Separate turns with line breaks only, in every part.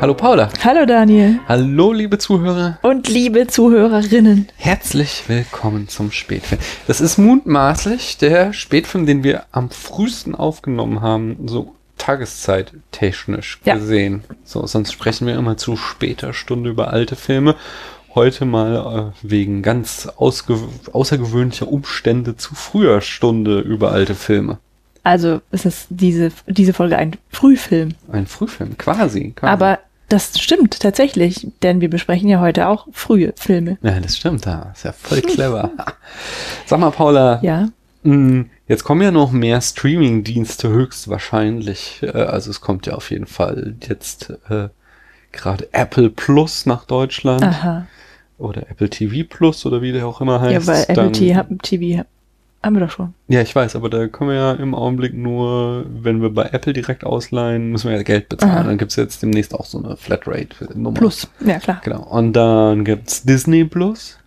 Hallo Paula.
Hallo Daniel.
Hallo liebe Zuhörer.
Und liebe Zuhörerinnen.
Herzlich willkommen zum Spätfilm. Das ist mutmaßlich der Spätfilm, den wir am frühesten aufgenommen haben, so Tageszeit technisch
Ja.
gesehen. So, sonst sprechen wir immer zu später Stunde über alte Filme. Heute mal äh, wegen ganz außergewöhnlicher Umstände zu früher Stunde über alte Filme.
Also ist es diese, diese Folge ein Frühfilm.
Ein Frühfilm, quasi. quasi.
Aber das stimmt tatsächlich, denn wir besprechen ja heute auch frühe Filme.
Ja, das stimmt, da ist ja voll clever. Sag mal, Paula,
Ja.
mh, jetzt kommen ja noch mehr Streaming-Dienste höchstwahrscheinlich. Äh, Also es kommt ja auf jeden Fall jetzt äh, gerade Apple Plus nach Deutschland
Aha.
oder Apple TV Plus oder wie der auch immer heißt.
Ja, weil Apple
Dann-
TV, TV haben wir doch schon.
Ja, ich weiß, aber da können wir ja im Augenblick nur, wenn wir bei Apple direkt ausleihen, müssen wir ja Geld bezahlen.
Aha.
Dann gibt's jetzt demnächst auch so eine Flatrate-Nummer.
Plus. Ja, klar.
Genau. Und dann gibt's Disney Plus.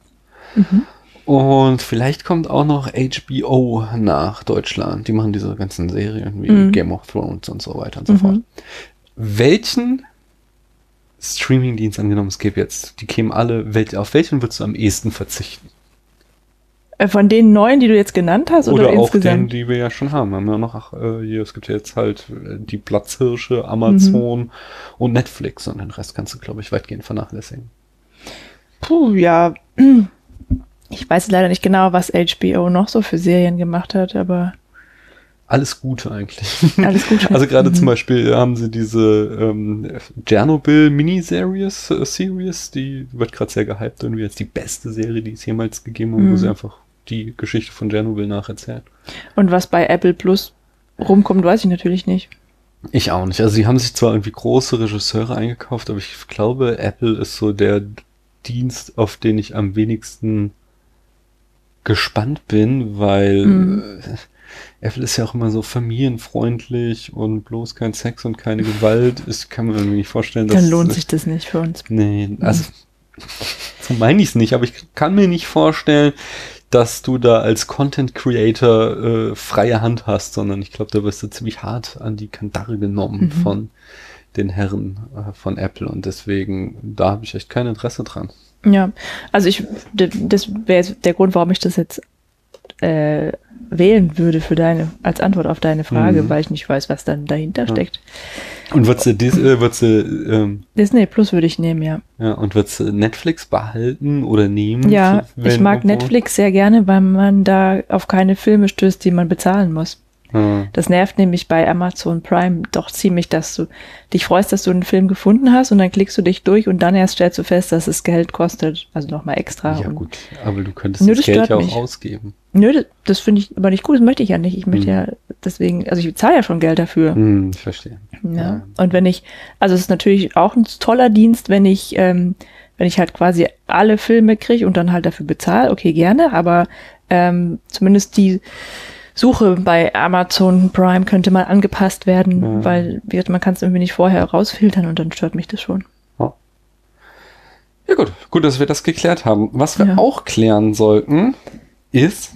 Mhm.
Und vielleicht kommt auch noch HBO nach Deutschland. Die machen diese ganzen Serien wie
Mhm.
Game of Thrones und so weiter und so
Mhm.
fort. Welchen Streamingdienst angenommen es gäbe jetzt, die kämen alle, auf welchen würdest du am ehesten verzichten?
Äh, Von den neuen, die du jetzt genannt hast, oder,
Oder, auch den,
insgesamt?
die wir ja schon haben. Wir haben ja noch, ach, äh, hier, es gibt ja jetzt halt äh, die Platzhirsche, Amazon
Mhm.
und Netflix und den Rest kannst du, glaube ich, weitgehend vernachlässigen.
Puh, ja. Ich weiß leider nicht genau, was HBO noch so für Serien gemacht hat, aber
Alles Gute eigentlich.
alles gut.
Also gerade
Mhm.
zum Beispiel haben sie diese ähm, Chernobyl Miniseries äh, Series, die wird gerade sehr gehypt irgendwie als die beste Serie, die es jemals gegeben hat, wo
Mhm.
sie einfach die Geschichte von Tschernobyl nacherzählt.
Und was bei Apple Plus rumkommt, weiß ich natürlich nicht.
Ich auch nicht. Also sie haben sich zwar irgendwie große Regisseure eingekauft, aber ich glaube, Apple ist so der Dienst, auf den ich am wenigsten gespannt bin, weil
Mhm.
Apple ist ja auch immer so familienfreundlich und bloß kein Sex und keine Gewalt. Ich kann mir irgendwie nicht vorstellen, dass
Dann lohnt sich das nicht für uns.
Nee, also so meine ich es nicht, aber ich kann mir nicht vorstellen, dass du da als Content Creator äh, freie Hand hast, sondern ich glaube, da wirst du ziemlich hart an die Kandare genommen
Mhm.
von den Herren äh, von Apple und deswegen, da habe ich echt kein Interesse dran.
Ja, also ich, das wäre der Grund, warum ich das jetzt äh, wählen würde für deine, als Antwort auf deine Frage,
Mhm.
weil ich nicht weiß, was dann dahinter
Ja.
steckt.
Und würdest du, dies, äh, würdest du, ähm,
Disney Plus würde ich nehmen, ja.
ja, und würdest du Netflix behalten oder nehmen?
Ja, ich mag
irgendwo?
Netflix sehr gerne, weil man da auf keine Filme stößt, die man bezahlen muss.
Ja.
Das nervt nämlich bei Amazon Prime doch ziemlich, dass du dich freust, dass du einen Film gefunden hast und dann klickst du dich durch und dann erst stellst du fest, dass es Geld kostet. Also nochmal extra.
Ja gut, aber du könntest
Nö,
das Geld ja auch
mich.
ausgeben.
Nö, das, finde ich aber nicht gut, das möchte ich ja nicht. Ich möchte
Hm.
ja deswegen, also ich bezahle ja schon Geld dafür.
Hm, ich verstehe.
Ja. Und wenn ich, also es ist natürlich auch ein toller Dienst, wenn ich, ähm, wenn ich halt quasi alle Filme kriege und dann halt dafür bezahle, okay, gerne, aber ähm, zumindest die Suche bei Amazon Prime könnte mal angepasst werden,
Ja.
weil man kann es irgendwie nicht vorher rausfiltern und dann stört mich das schon.
Ja gut, gut, dass wir das geklärt haben. Was wir
Ja.
auch klären sollten, ist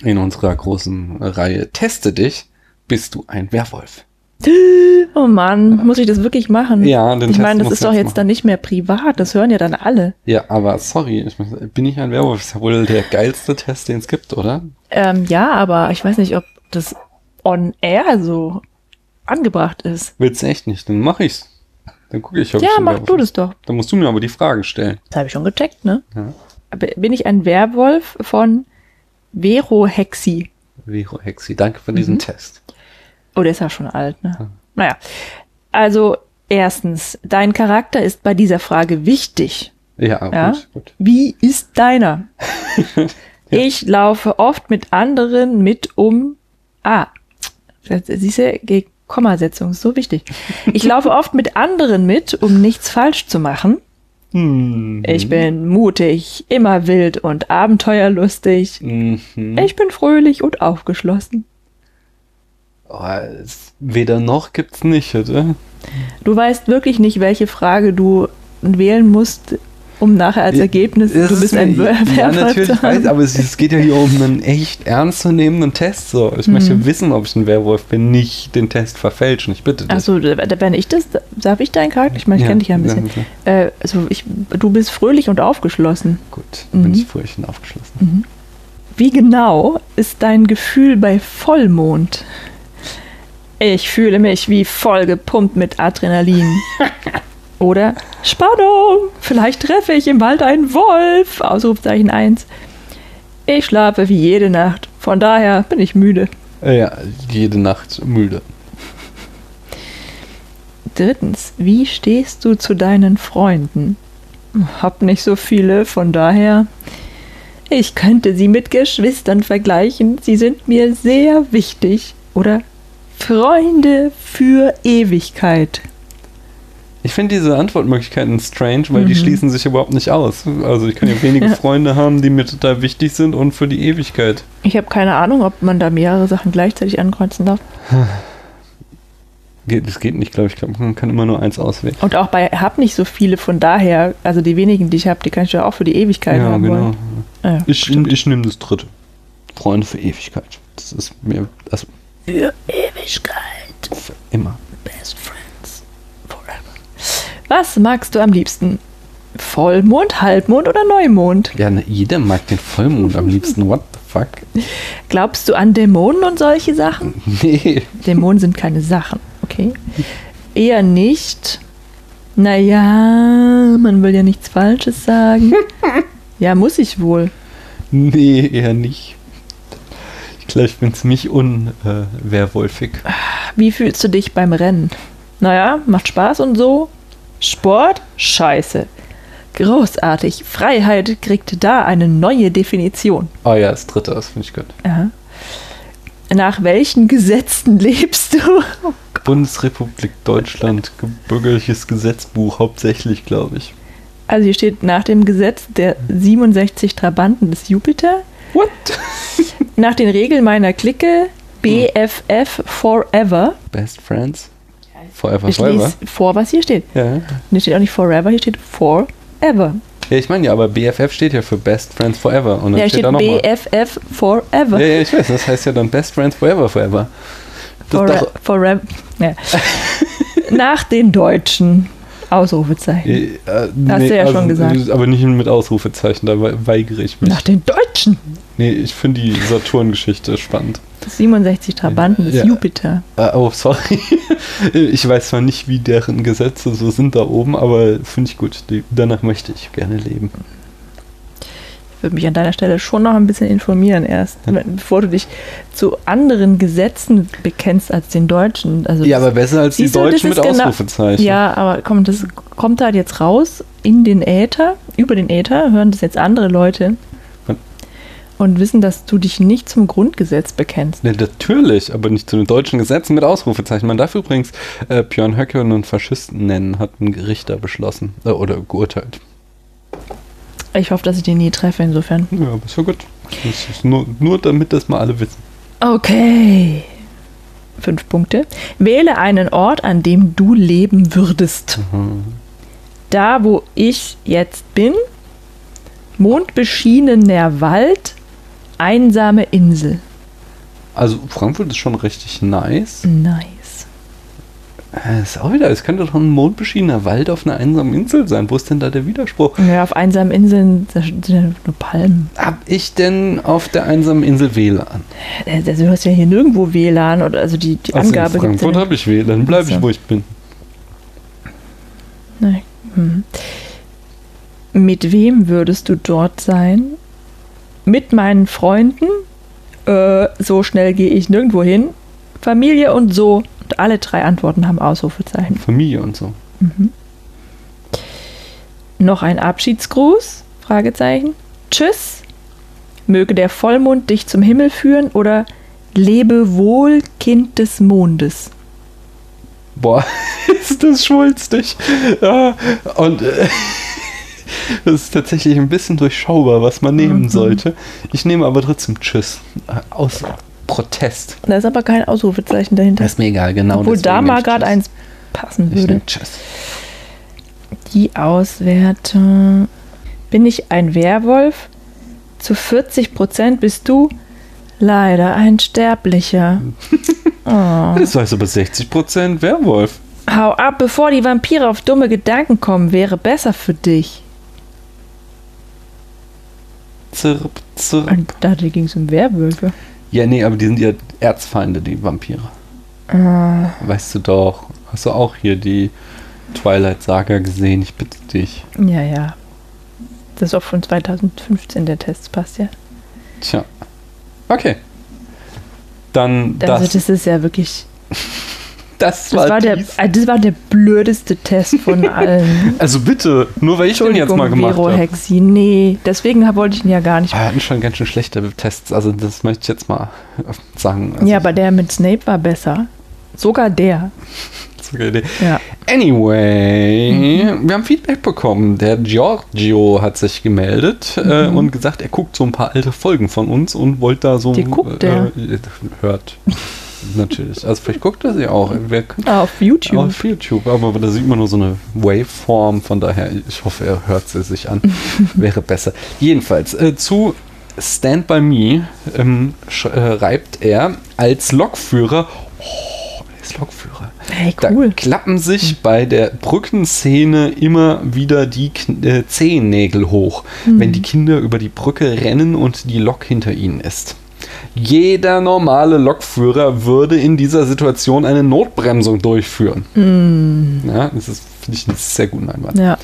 in unserer großen Reihe Teste dich, bist du ein Werwolf?
Oh Mann, muss ich das wirklich machen?
Ja, den
Ich
Test
meine, das ist doch
jetzt machen.
dann nicht mehr privat, das hören ja dann alle.
Ja, aber sorry, ich bin ich ein Werwolf? Ist ja wohl der geilste Test, den es gibt, oder?
Ähm, ja, aber ich weiß nicht, ob das on air so angebracht ist.
Willst du echt nicht? Dann mach ich's. Dann gucke ich, ob ich
Ja,
ein
mach
Werwolf
du
bin.
das doch.
Dann musst du mir aber die Fragen stellen.
Das habe ich schon gecheckt, ne?
Ja.
Aber Bin ich ein Werwolf von Vero Hexi?
Vero Hexi, danke für diesen
Mhm.
Test.
Oh, der ist ja schon alt, ne? Naja. Also, erstens, dein Charakter ist bei dieser Frage wichtig.
Ja,
Ja?
gut, gut.
Wie ist deiner? Ich laufe oft mit anderen mit um. Ah, siehst du, Ge- Kommasetzung ist so wichtig. Ich laufe oft mit anderen mit, um nichts falsch zu machen.
Hm.
Ich bin mutig, immer wild und abenteuerlustig.
Mhm.
Ich bin fröhlich und aufgeschlossen.
Oh, weder noch gibt's nicht, oder?
Du weißt wirklich nicht, welche Frage du wählen musst, um nachher als Ergebnis,
Das
du bist
ist
ein Werwolf
Ja, natürlich, ich weiß, aber es, es geht ja hier um einen echt ernstzunehmenden Test. So. Ich
Mhm.
möchte wissen, ob ich ein Werwolf bin, nicht den Test verfälschen. Ich bitte dich.
Achso, bin ich das, darf ich deinen Charakter? Ich meine, ich
Ja,
kenne dich ja ein bisschen. Äh, also ich, du bist fröhlich und aufgeschlossen.
Gut, bin
Mhm.
ich furchtbar aufgeschlossen.
Wie genau ist dein Gefühl bei Vollmond? Ich fühle mich wie voll gepumpt mit Adrenalin. Oder Spannung, vielleicht treffe ich im Wald einen Wolf. Ausrufzeichen 1. Ich schlafe wie jede Nacht. Von daher bin ich müde.
Ja, jede Nacht müde.
Drittens, wie stehst du zu deinen Freunden? Hab nicht so viele, von daher. Ich könnte sie mit Geschwistern vergleichen. Sie sind mir sehr wichtig. Oder Freunde für Ewigkeit.
Ich finde diese Antwortmöglichkeiten strange, weil die
Mhm.
schließen sich überhaupt nicht aus. Also ich kann ja wenige Freunde haben, die mir total wichtig sind und für die Ewigkeit.
Ich habe keine Ahnung, ob man da mehrere Sachen gleichzeitig ankreuzen darf.
Geht, das geht nicht, glaube ich. Ich glaube, man kann immer nur eins auswählen.
Und auch bei hab nicht so viele, von daher, also die wenigen, die ich habe, die kann ich ja auch für die Ewigkeit
ja,
haben
genau.
wollen. Ah Ja,
Ich, ich nehme das dritte. Freunde für Ewigkeit. Das ist mir, also
für Ewigkeit.
für immer.
Best friends forever. Was magst du am liebsten? Vollmond, Halbmond oder Neumond?
Ja, jeder mag den Vollmond am liebsten. What the fuck?
Glaubst du an Dämonen und solche Sachen?
Nee.
Dämonen sind keine Sachen, okay? Eher nicht. Naja, man will ja nichts Falsches sagen. Ja, muss ich wohl.
Nee, eher nicht. Ich glaube, ich bin ziemlich unwerwolfig.
Wie fühlst du dich beim Rennen? Naja, macht Spaß und so. Sport? Scheiße. Großartig. Freiheit kriegt da eine neue Definition.
oh ja, das dritte, das finde ich gut.
Aha. Nach welchen Gesetzen lebst du?
Bundesrepublik Deutschland, bürgerliches Gesetzbuch hauptsächlich, glaube ich.
Also hier steht nach dem Gesetz der 67 Trabanten des Jupiter,
What?
nach den Regeln meiner Clique, BFF Forever.
Best Friends? Forever,
Ich
forever?
lese vor, was hier steht.
Ja.
Hier steht auch nicht Forever, hier steht Forever.
Ja, ich meine ja, aber BFF steht ja für Best Friends Forever. Und dann
Ja,
steht
steht
da nochmal.
BFF Forever.
Ja, ja, ich weiß, das heißt ja dann Best Friends Forever, Forever. Das
Fore
ist doch,
forever. Ja. Nach den Deutschen. Ausrufezeichen.
äh, äh,
Hast du ja schon gesagt.
Aber nicht mit Ausrufezeichen, da we- weigere ich mich.
Nach den Deutschen.
Nee, ich finde die Saturn-Geschichte spannend.
67 Trabanten des
Ja.
Jupiter.
Äh, oh, sorry. Ich weiß zwar nicht, wie deren Gesetze so sind da oben, aber finde ich gut. Die, danach möchte ich gerne leben.
Ich würde mich an deiner Stelle schon noch ein bisschen informieren erst, bevor du dich zu anderen Gesetzen bekennst als den Deutschen. Also
Ja,
das-
aber besser als die
du,
Deutschen mit
genau-
Ausrufezeichen.
Ja, aber komm, das kommt halt jetzt raus in den Äther, über den Äther, hören das jetzt andere Leute
Und-
wissen, dass du dich nicht zum Grundgesetz bekennst.
Ne, natürlich, aber nicht zu den deutschen Gesetzen mit Ausrufezeichen. Man darf übrigens äh, Björn Höcke einen Faschisten nennen, hat ein Gerichter beschlossen äh, oder geurteilt.
Ich hoffe, dass ich den nie treffe, insofern.
Ja, aber ist ja gut. Ist nur, nur damit das mal alle wissen.
Okay. Fünf Punkte. Wähle einen Ort, an dem du leben würdest.
Mhm.
Da, wo ich jetzt bin, mondbeschienener Wald, einsame Insel.
Also Frankfurt ist schon richtig nice.
Nice.
Äh, ist auch wieder, es könnte doch ein mondbeschiedener Wald auf einer einsamen Insel sein. Wo ist denn da der Widerspruch?
Ja, auf einsamen Inseln sind ja nur Palmen.
Hab ich denn auf der einsamen Insel WLAN?
Also du hast ja hier nirgendwo WLAN oder also die, die
Also
Angabe
in Frankfurt
ja
habe ich WLAN, bleibe ich, wo ich bin.
Nein. Hm. Mit wem würdest du dort sein? Mit meinen Freunden? Äh, so schnell gehe ich nirgendwo hin. Familie und so. Und alle drei Antworten haben Ausrufezeichen.
Familie und so.
Noch ein Abschiedsgruß? Fragezeichen. Tschüss. Möge der Vollmond dich zum Himmel führen oder lebe wohl, Kind des Mondes.
Boah, ist das schwulstig. Ja, und äh, das ist tatsächlich ein bisschen durchschaubar, was man nehmen
Mhm.
sollte. Ich nehme aber trotzdem Tschüss. Aus Protest.
Da ist aber kein Ausrufezeichen dahinter.
Das ist mir egal, genau.
Obwohl da mal gerade eins passen würde.
Tschüss.
Die Auswertung. bin ich ein Werwolf? Zu 40 Prozent bist du leider ein Sterblicher. Oh.
Das heißt aber 60% Werwolf.
Hau ab, bevor die Vampire auf dumme Gedanken kommen, wäre besser für dich.
Zirp, zirp.
Und da ging es um Werwölfe.
Ja, nee, aber die sind ja Erzfeinde, die Vampire.
Ah,
Weißt du doch. Hast du auch hier die Twilight Saga gesehen? Ich bitte dich.
ja, ja. Das ist auch von 2015 der Test, passt ja.
Tja. Okay. Dann
Also
das.
das ist ja wirklich.
Das,
Das war, der, äh, das war der blödeste Test von allen.
Also bitte, nur weil ich den jetzt mal gemacht habe.
Hexi. Nee, deswegen wollte ich ihn ja gar nicht.
Wir hatten schon ganz schön schlechte Tests, also das möchte ich jetzt mal sagen. Also,
ja, aber der mit Snape war besser. Sogar der.
gute Idee.
Ja.
Anyway,
Mhm.
wir haben Feedback bekommen. Der Giorgio hat sich gemeldet äh,
Mhm.
und gesagt, er guckt so ein paar alte Folgen von uns und wollte da so.
Die guckt er.
Äh, hört. Natürlich. Also vielleicht guckt er sie auch.
Ah, auf YouTube.
auf YouTube, aber da sieht man nur so eine Waveform, von daher, ich hoffe, er hört sie sich an. Wäre besser. Jedenfalls, äh, zu Stand By Me ähm, sch- äh, reibt er als Lokführer. Oh, er ist Lokführer.
Hey,
Da
cool.
klappen sich bei der Brückenszene immer wieder die Kn äh, Zehennägel hoch,
Hm.
wenn die Kinder über die Brücke rennen und die Lok hinter ihnen ist. Jeder normale Lokführer würde in dieser Situation eine Notbremsung durchführen. Ja, das ist, finde ich, einen sehr guten Einwand.
Ja.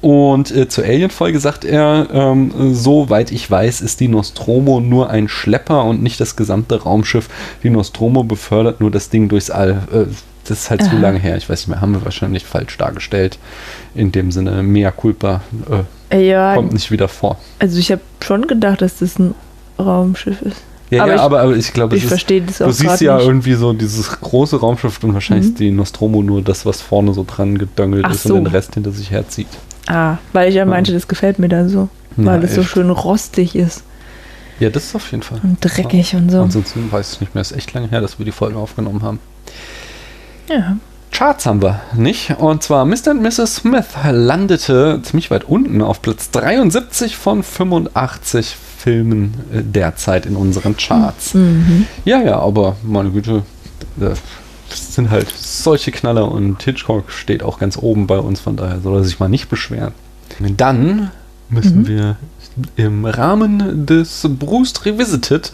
Und äh, zur Alien-Folge sagt er, ähm, soweit ich weiß, ist die Nostromo nur ein Schlepper und nicht das gesamte Raumschiff. Die Nostromo befördert nur das Ding durchs All. Äh, das ist halt zu
Aha.
lange her. Ich weiß nicht mehr, haben wir wahrscheinlich falsch dargestellt. In dem Sinne, mea culpa äh,
Ja,
kommt nicht wieder vor.
also ich habe schon gedacht, dass das ein Raumschiff ist.
Ja,
Aber
ja
ich-
aber, aber ich glaube, es
Ich verstehe das auch
du siehst ja
nicht.
irgendwie so dieses große Raumschiff und wahrscheinlich
Mhm.
ist die Nostromo nur das, was vorne so dran gedöngelt
Ach
ist
so.
und den Rest hinter sich herzieht.
Ah, weil ich ja meinte, das gefällt mir da so. Weil
Ja,
es so schön rostig ist
Ja, das ist auf jeden Fall.
und dreckig und so.
Ansonsten weiß ich nicht mehr, ist echt lange her, dass wir die Folge aufgenommen haben.
Ja.
Charts haben wir, nicht? Und zwar Mr. und Mrs. Smith landete ziemlich weit unten auf Platz 73 von 85 Filmen äh, derzeit in unseren Charts.
Mhm.
Ja, ja, aber meine Güte, das sind halt solche Knaller und Hitchcock steht auch ganz oben bei uns, von daher soll er sich mal nicht beschweren. Dann müssen
Mhm.
wir im Rahmen des Bruce Revisited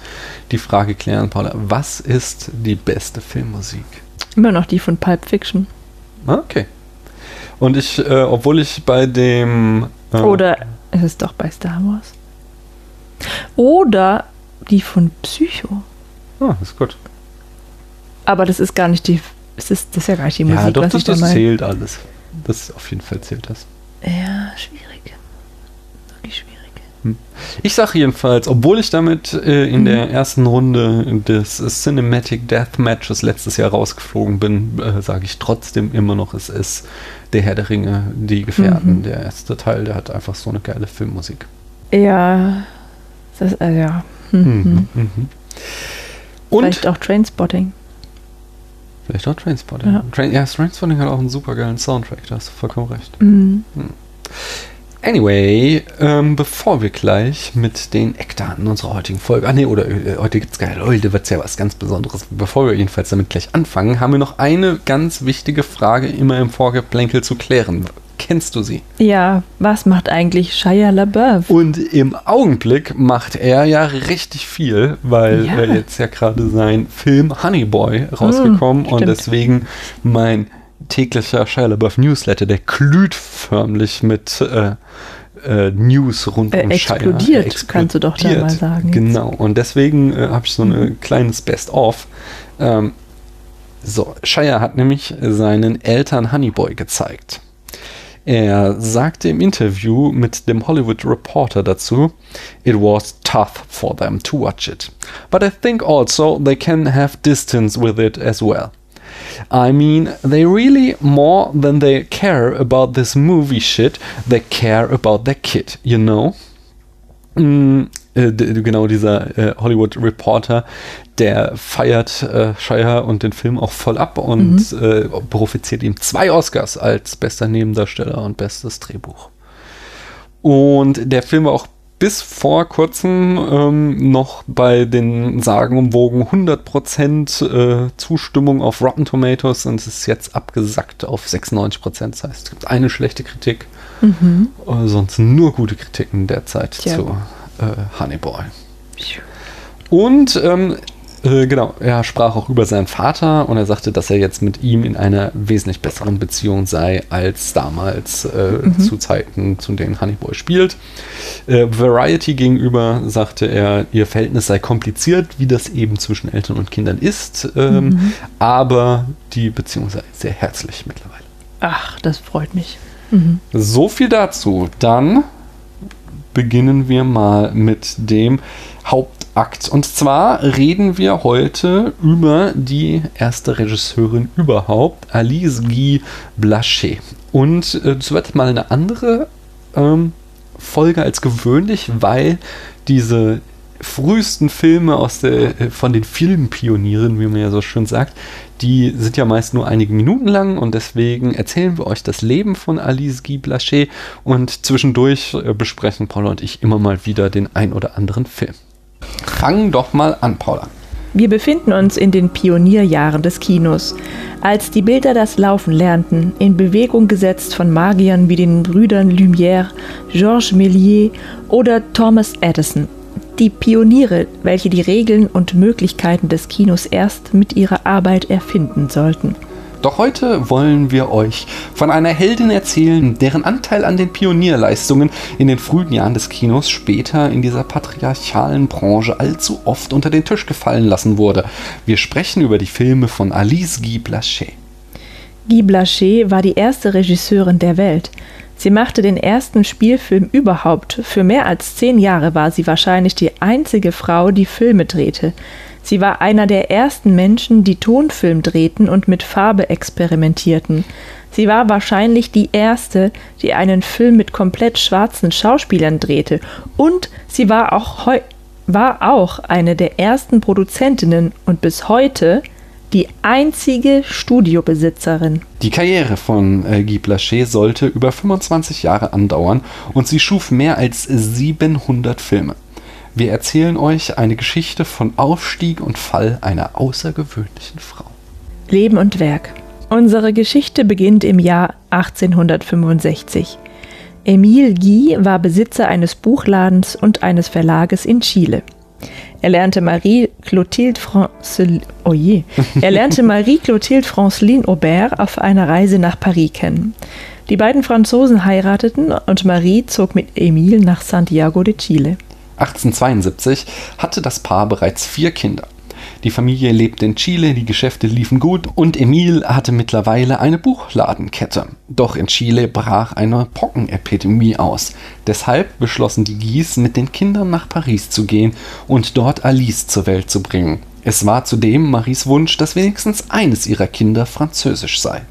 die Frage klären, Paula, was ist die beste Filmmusik?
Immer noch die von Pulp Fiction.
Ah, Okay. Und ich, äh, obwohl ich bei dem. Äh,
Oder es ist doch bei Star Wars. Oder die von Psycho.
Ah, ist gut.
Aber das ist gar nicht die. Es ist, das ist ja gar nicht die Musik,
ja, doch,
was
das,
ich da
das zählt alles. Das auf jeden Fall zählt das.
Ja, schwierig. Wirklich schwierig.
Ich sage jedenfalls, obwohl ich damit äh, in der ersten Runde des Cinematic Death Matches letztes Jahr rausgeflogen bin, äh, sage ich trotzdem immer noch, es ist der Herr der Ringe, die Gefährten.
Mhm.
Der erste Teil, der hat einfach so eine geile Filmmusik.
Ja. Das, äh, ja. Mhm.
Mhm. Mhm. Und
Vielleicht auch Trainspotting.
vielleicht auch Trainspotting.
Ja.
Train, ja, Trainspotting hat auch einen super geilen Soundtrack, da hast du vollkommen recht.
Mhm.
Anyway, ähm, bevor wir gleich mit den Eckdaten unserer heutigen Folge, ah nee, oder äh, heute gibt's geil, heute wird's ja was ganz Besonderes. Bevor wir jedenfalls damit gleich anfangen, haben wir noch eine ganz wichtige Frage immer im Vorgeplänkel zu klären. Kennst du sie?
Ja, was macht eigentlich Shia LaBeouf?
Und im Augenblick macht er ja richtig viel, weil
Ja.
jetzt ja gerade sein Film Honey Boy rausgekommen
Mm,
und deswegen mein täglicher Shia LaBeouf Newsletter, der glüht förmlich mit äh, äh, News rund
Äh,
um Shia.
explodiert,
Er
kannst du doch da mal sagen jetzt.
Genau, und deswegen äh, habe ich so ein
Mhm.
kleines Best-of. Ähm, so, Shia hat nämlich seinen Eltern Honey Boy gezeigt. Er sagte im Interview mit dem Hollywood Reporter dazu, It was tough for them to watch it. But I think also they can have distance with it as well. I mean, they really, more than they care about this movie shit, they care about their kid, you know? Mm, äh, genau dieser äh, Hollywood Reporter, der feiert äh, Shire und den Film auch voll ab und äh, profitiert ihm zwei Oscars als bester Nebendarsteller und bestes Drehbuch. Und der Film war auch bis vor kurzem ähm, noch bei den sagenumwogen 100% äh, Zustimmung auf Rotten Tomatoes und es ist jetzt abgesackt auf 96%. Das heißt, es gibt eine schlechte Kritik, mhm. äh, sonst nur gute Kritiken derzeit Tja. zu äh, Honeyball. Und ähm, äh, genau, er sprach auch über seinen Vater und er sagte, dass er jetzt mit ihm in einer wesentlich besseren Beziehung sei als damals äh, mhm. zu Zeiten, zu denen Honeyboy spielt. Äh, Variety gegenüber sagte er, ihr Verhältnis sei kompliziert, wie das eben zwischen Eltern und Kindern ist, ähm, mhm. aber die Beziehung sei sehr herzlich mittlerweile.
Ach, das freut mich.
Mhm. So viel dazu. Dann beginnen wir mal mit dem Hauptakt. Und zwar reden wir heute über die erste Regisseurin überhaupt, Alice Guy Blaché. Und äh, es wird mal eine andere ähm, Folge als gewöhnlich, weil diese frühesten Filme aus der, äh, von den Filmpionieren, wie man ja so schön sagt, die sind ja meist nur einige Minuten lang und deswegen erzählen wir euch das Leben von Alice Guy Blaché und zwischendurch äh, besprechen Paula und ich immer mal wieder den ein oder anderen Film. Fang doch mal an, Paula.
Wir befinden uns in den Pionierjahren des Kinos, als die Bilder das Laufen lernten, in Bewegung gesetzt von Magiern wie den Brüdern Lumière, Georges Méliès oder Thomas Edison die Pioniere, welche die Regeln und Möglichkeiten des Kinos erst mit ihrer Arbeit erfinden sollten.
Doch heute wollen wir euch von einer Heldin erzählen, deren Anteil an den Pionierleistungen in den frühen Jahren des Kinos später in dieser patriarchalen Branche allzu oft unter den Tisch gefallen lassen wurde. Wir sprechen über die Filme von Alice Guy Blaché.
Guy Blaché war die erste Regisseurin der Welt. Sie machte den ersten Spielfilm überhaupt. Für mehr als zehn Jahre war sie wahrscheinlich die einzige Frau, die Filme drehte. Sie war einer der ersten Menschen, die Tonfilm drehten und mit Farbe experimentierten. Sie war wahrscheinlich die erste, die einen Film mit komplett schwarzen Schauspielern drehte. Und sie war auch, war auch eine der ersten Produzentinnen und bis heute die einzige Studiobesitzerin.
Die Karriere von äh, Guy Blaché sollte über 25 Jahre andauern und sie schuf mehr als 700 Filme. Wir erzählen euch eine Geschichte von Aufstieg und Fall einer außergewöhnlichen Frau.
Leben und Werk. Unsere Geschichte beginnt im Jahr 1865. Emile Guy war Besitzer eines Buchladens und eines Verlages in Chile. Er lernte Marie Clotilde Franceline, oh er lernte Marie Clotilde Franceline Aubert auf einer Reise nach Paris kennen. Die beiden Franzosen heirateten und Marie zog mit Emile nach Santiago de Chile.
1872 hatte das Paar bereits vier Kinder. Die Familie lebte in Chile, die Geschäfte liefen gut und Emil hatte mittlerweile eine Buchladenkette. Doch in Chile brach eine Pockenepidemie aus. Deshalb beschlossen die Gies, mit den Kindern nach Paris zu gehen und dort Alice zur Welt zu bringen. Es war zudem Maries Wunsch, dass wenigstens eines ihrer Kinder französisch sei.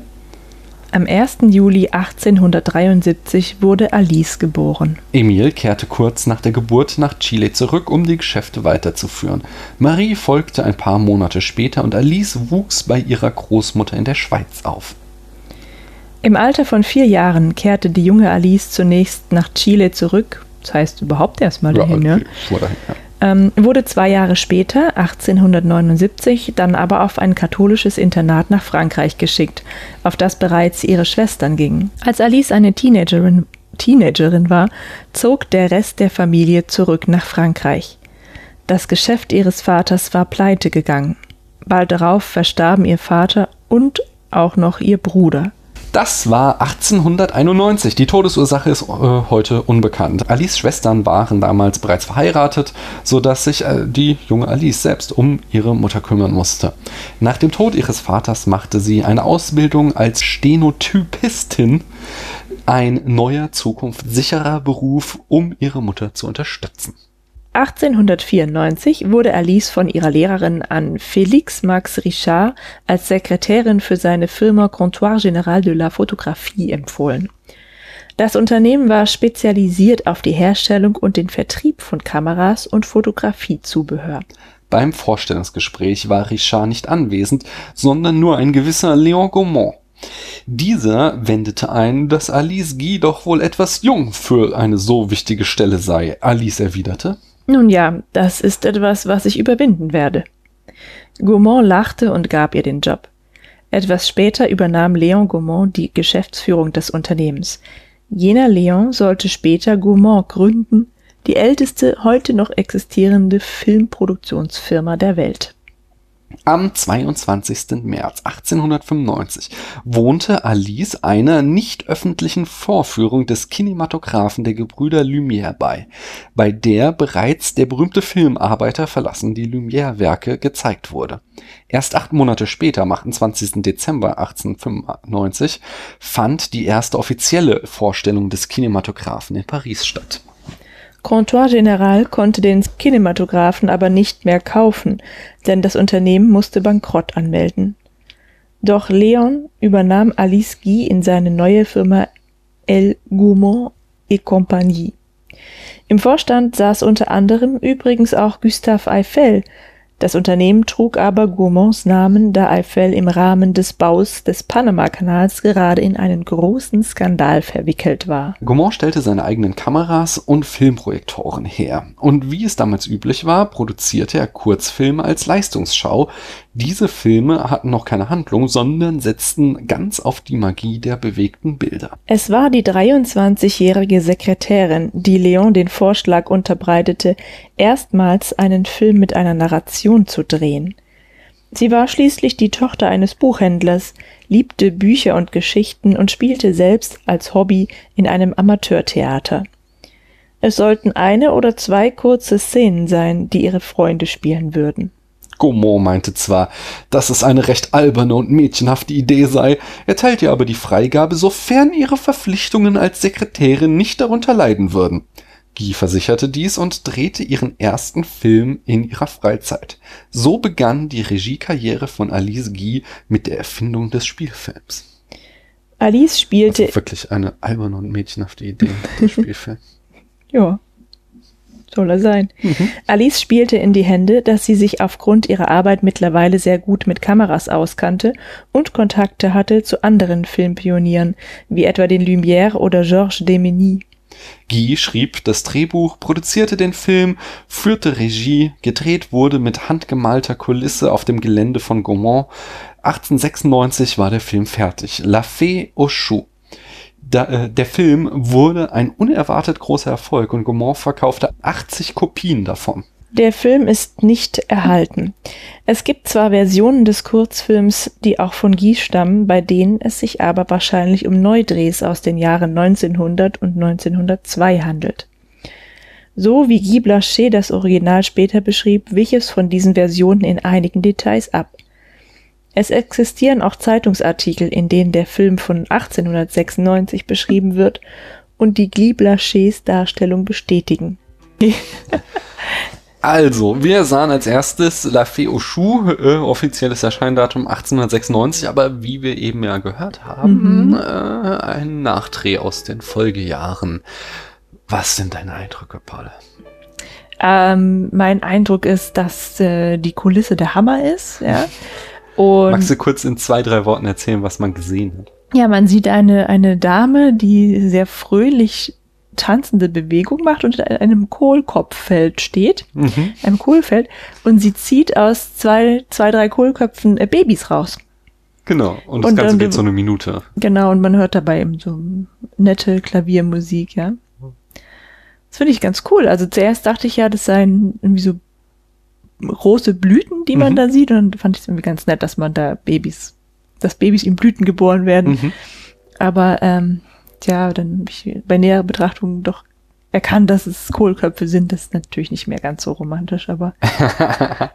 Am 1. Juli 1873 wurde Alice geboren.
Emil kehrte kurz nach der Geburt nach Chile zurück, um die Geschäfte weiterzuführen. Marie folgte ein paar Monate später und Alice wuchs bei ihrer Großmutter in der Schweiz auf.
Im Alter von vier Jahren kehrte die junge Alice zunächst nach Chile zurück. Das heißt überhaupt erstmal dahin, ja, dahin, ja ähm, wurde zwei Jahre später, 1879, dann aber auf ein katholisches Internat nach Frankreich geschickt, auf das bereits ihre Schwestern gingen. Als Alice eine Teenagerin, Teenagerin war, zog der Rest der Familie zurück nach Frankreich. Das Geschäft ihres Vaters war pleite gegangen. Bald darauf verstarben ihr Vater und auch noch ihr Bruder.
Das war 1891. Die Todesursache ist äh, heute unbekannt. Alice Schwestern waren damals bereits verheiratet, sodass sich äh, die junge Alice selbst um ihre Mutter kümmern musste. Nach dem Tod ihres Vaters machte sie eine Ausbildung als Stenotypistin, ein neuer, zukunftssicherer Beruf, um ihre Mutter zu unterstützen.
1894 wurde Alice von ihrer Lehrerin an Félix Max Richard als Sekretärin für seine Firma Comptoir Général de la Photographie empfohlen. Das Unternehmen war spezialisiert auf die Herstellung und den Vertrieb von Kameras und Fotografiezubehör.
Beim Vorstellungsgespräch war Richard nicht anwesend, sondern nur ein gewisser Léon Gaumont. Dieser wendete ein, dass Alice Guy doch wohl etwas jung für eine so wichtige Stelle sei. Alice erwiderte,
Nun ja, das ist etwas, was ich überwinden werde. Gaumont lachte und gab ihr den Job. Etwas später übernahm Léon Gaumont die Geschäftsführung des Unternehmens. Jener Léon sollte später Gaumont gründen, die älteste heute noch existierende Filmproduktionsfirma der Welt.
Am 22. März 1895 wohnte Alice einer nicht öffentlichen Vorführung des Kinematographen der Gebrüder Lumière bei, bei der bereits der berühmte Filmarbeiter verlassen die Lumière-Werke gezeigt wurde. Erst acht Monate später, am 28. Dezember 1895, fand die erste offizielle Vorstellung des Kinematographen in Paris statt.
Comptoir General konnte den Kinematographen aber nicht mehr kaufen, denn das Unternehmen musste Bankrott anmelden. Doch Leon übernahm Alice Guy in seine neue Firma El Gaumont et Compagnie. Im Vorstand saß unter anderem übrigens auch Gustave Eiffel, das Unternehmen trug aber Gaumonts Namen, da Eiffel im Rahmen des Baus des Panama-Kanals gerade in einen großen Skandal verwickelt war.
Gaumont stellte seine eigenen Kameras und Filmprojektoren her. Und wie es damals üblich war, produzierte er Kurzfilme als Leistungsschau. Diese Filme hatten noch keine Handlung, sondern setzten ganz auf die Magie der bewegten Bilder.
Es war die 23-jährige Sekretärin, die Leon den Vorschlag unterbreitete, erstmals einen Film mit einer Narration zu drehen. Sie war schließlich die Tochter eines Buchhändlers, liebte Bücher und Geschichten und spielte selbst als Hobby in einem Amateurtheater. Es sollten eine oder zwei kurze Szenen sein, die ihre Freunde spielen würden.
Gaumont meinte zwar, dass es eine recht alberne und mädchenhafte Idee sei, erteilte ihr aber die Freigabe, sofern ihre Verpflichtungen als Sekretärin nicht darunter leiden würden. Guy versicherte dies und drehte ihren ersten Film in ihrer Freizeit. So begann die Regiekarriere von Alice Guy mit der Erfindung des Spielfilms.
Alice spielte.
Also wirklich eine alberne und mädchenhafte Idee, der Spielfilm.
ja. Soll er sein. Mhm. Alice spielte in die Hände, dass sie sich aufgrund ihrer Arbeit mittlerweile sehr gut mit Kameras auskannte und Kontakte hatte zu anderen Filmpionieren, wie etwa den Lumière oder Georges Demeny.
Guy schrieb das Drehbuch, produzierte den Film, führte Regie, gedreht wurde mit handgemalter Kulisse auf dem Gelände von Gaumont. 1896 war der Film fertig. La Fée aux Choux. Da, äh, der Film wurde ein unerwartet großer Erfolg und Gaumont verkaufte 80 Kopien davon.
Der Film ist nicht erhalten. Es gibt zwar Versionen des Kurzfilms, die auch von Guy stammen, bei denen es sich aber wahrscheinlich um Neudrehs aus den Jahren 1900 und 1902 handelt. So wie Guy Blanchet das Original später beschrieb, wich es von diesen Versionen in einigen Details ab. Es existieren auch Zeitungsartikel, in denen der Film von 1896 beschrieben wird und die Guy Blanchet's Darstellung bestätigen.
Also, wir sahen als erstes La Fée aux Choux, äh, offizielles Erscheindatum 1896, aber wie wir eben ja gehört haben, mhm. äh, ein Nachdreh aus den Folgejahren. Was sind deine Eindrücke, Paul?
Ähm, mein Eindruck ist, dass äh, die Kulisse der Hammer ist, ja.
Und Magst du kurz in zwei, drei Worten erzählen, was man gesehen hat?
Ja, man sieht eine, eine Dame, die sehr fröhlich tanzende Bewegung macht und in einem Kohlkopffeld steht, mhm. einem Kohlfeld, und sie zieht aus zwei, zwei drei Kohlköpfen äh, Babys raus.
Genau, und das und Ganze geht so eine Minute.
Genau, und man hört dabei eben so nette Klaviermusik, ja. Das finde ich ganz cool. Also zuerst dachte ich ja, das seien irgendwie so große Blüten, die man mhm. da sieht. Und fand ich es irgendwie ganz nett, dass man da Babys, dass Babys in Blüten geboren werden. Mhm. Aber ähm, ja, dann habe ich bei näherer Betrachtung doch erkannt, dass es Kohlköpfe sind. Das ist natürlich nicht mehr ganz so romantisch, aber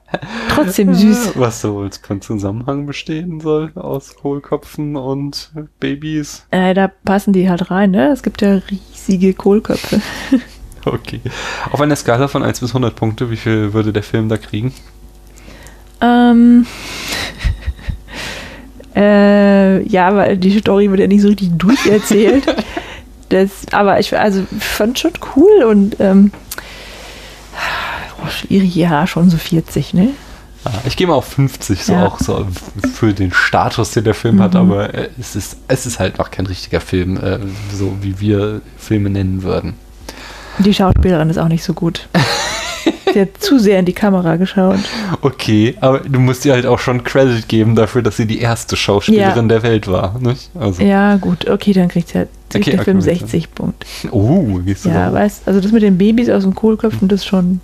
trotzdem süß.
Was so als Zusammenhang bestehen soll aus Kohlköpfen und Babys.
Äh, da passen die halt rein, ne? Es gibt ja riesige Kohlköpfe.
Okay. Auf einer Skala von 1 bis 100 Punkte, wie viel würde der Film da kriegen?
Ähm. äh, ja, weil die Story wird ja nicht so richtig durcherzählt. das, aber ich also fand schon cool und ähm, oh, schwierig, ja, schon so 40, ne?
Ah, Ich gehe mal auf 50, so
Ja.
auch so für den Status, den der Film hat, aber äh, es ist, es ist halt noch kein richtiger Film, äh, so wie wir Filme nennen würden.
Die Schauspielerin ist auch nicht so gut. Sie hat zu sehr in die Kamera geschaut.
Okay, aber du musst ihr halt auch schon Credit geben dafür, dass sie die erste Schauspielerin der Welt war, nicht? Also,
Ja, gut, okay, dann kriegt sie halt kriegt
Okay,
der Film
okay,
60 Punkte.
oh, gehst du
Ja,
da?
weißt also das mit den Babys aus dem Kohlköpfen, das ist schon,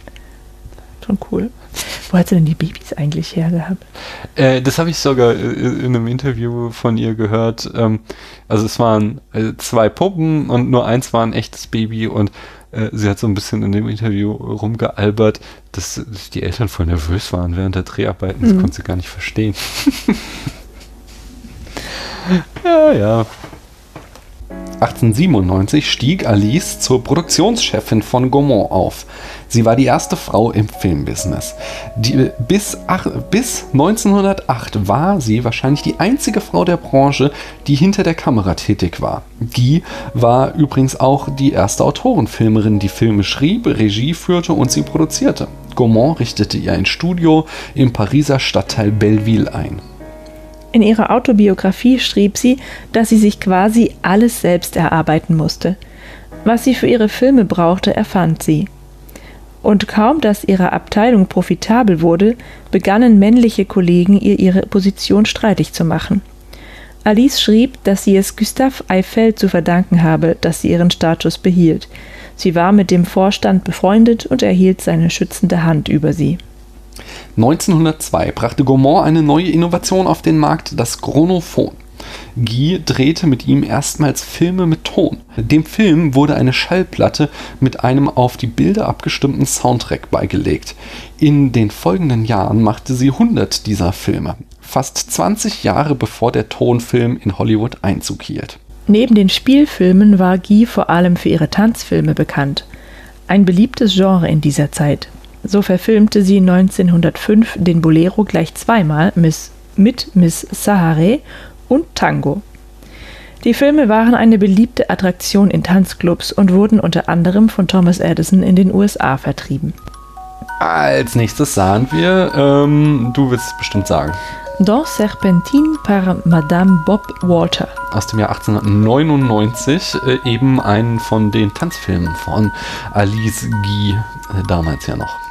schon cool. Wo hat sie denn die Babys eigentlich hergehabt?
Äh, das habe ich sogar äh, in einem Interview von ihr gehört. Ähm, also es waren äh, zwei Puppen und nur eins war ein echtes Baby und äh, sie hat so ein bisschen in dem Interview rumgealbert, dass, die Eltern voll nervös waren während der Dreharbeiten. Das
Mhm.
konnte sie gar nicht verstehen. ja, ja. 1897 stieg Alice zur Produktionschefin von Gaumont auf. Sie war die erste Frau im Filmbusiness. Die, bis, ach, bis 1908 war sie wahrscheinlich die einzige Frau der Branche, die hinter der Kamera tätig war. Guy war übrigens auch die erste Autorenfilmerin, die Filme schrieb, Regie führte und sie produzierte. Gaumont richtete ihr ein Studio im Pariser Stadtteil Belleville ein.
In ihrer Autobiografie schrieb sie, dass sie sich quasi alles selbst erarbeiten musste. Was sie für ihre Filme brauchte, erfand sie. Und kaum dass ihre Abteilung profitabel wurde, begannen männliche Kollegen ihr ihre Position streitig zu machen. Alice schrieb, dass sie es Gustave Eiffel zu verdanken habe, dass sie ihren Status behielt. Sie war mit dem Vorstand befreundet und erhielt seine schützende Hand über sie.
1902 brachte Gaumont eine neue Innovation auf den Markt, das Chronophon. Guy drehte mit ihm erstmals Filme mit Ton. Dem Film wurde eine Schallplatte mit einem auf die Bilder abgestimmten Soundtrack beigelegt. In den folgenden Jahren machte sie 100 dieser Filme, fast 20 Jahre bevor der Tonfilm in Hollywood Einzug hielt.
Neben den Spielfilmen war Guy vor allem für ihre Tanzfilme bekannt. Ein beliebtes Genre in dieser Zeit. So verfilmte sie 1905 den Bolero gleich zweimal Miss, mit Miss Sahare und Tango. Die Filme waren eine beliebte Attraktion in Tanzclubs und wurden unter anderem von Thomas Edison in den USA vertrieben.
Als nächstes sahen wir, ähm, du willst es bestimmt sagen,
Dans Serpentine par Madame Bob Walter.
aus dem Jahr 1899 äh, eben einen von den Tanzfilmen von Alice Guy, äh, damals ja noch.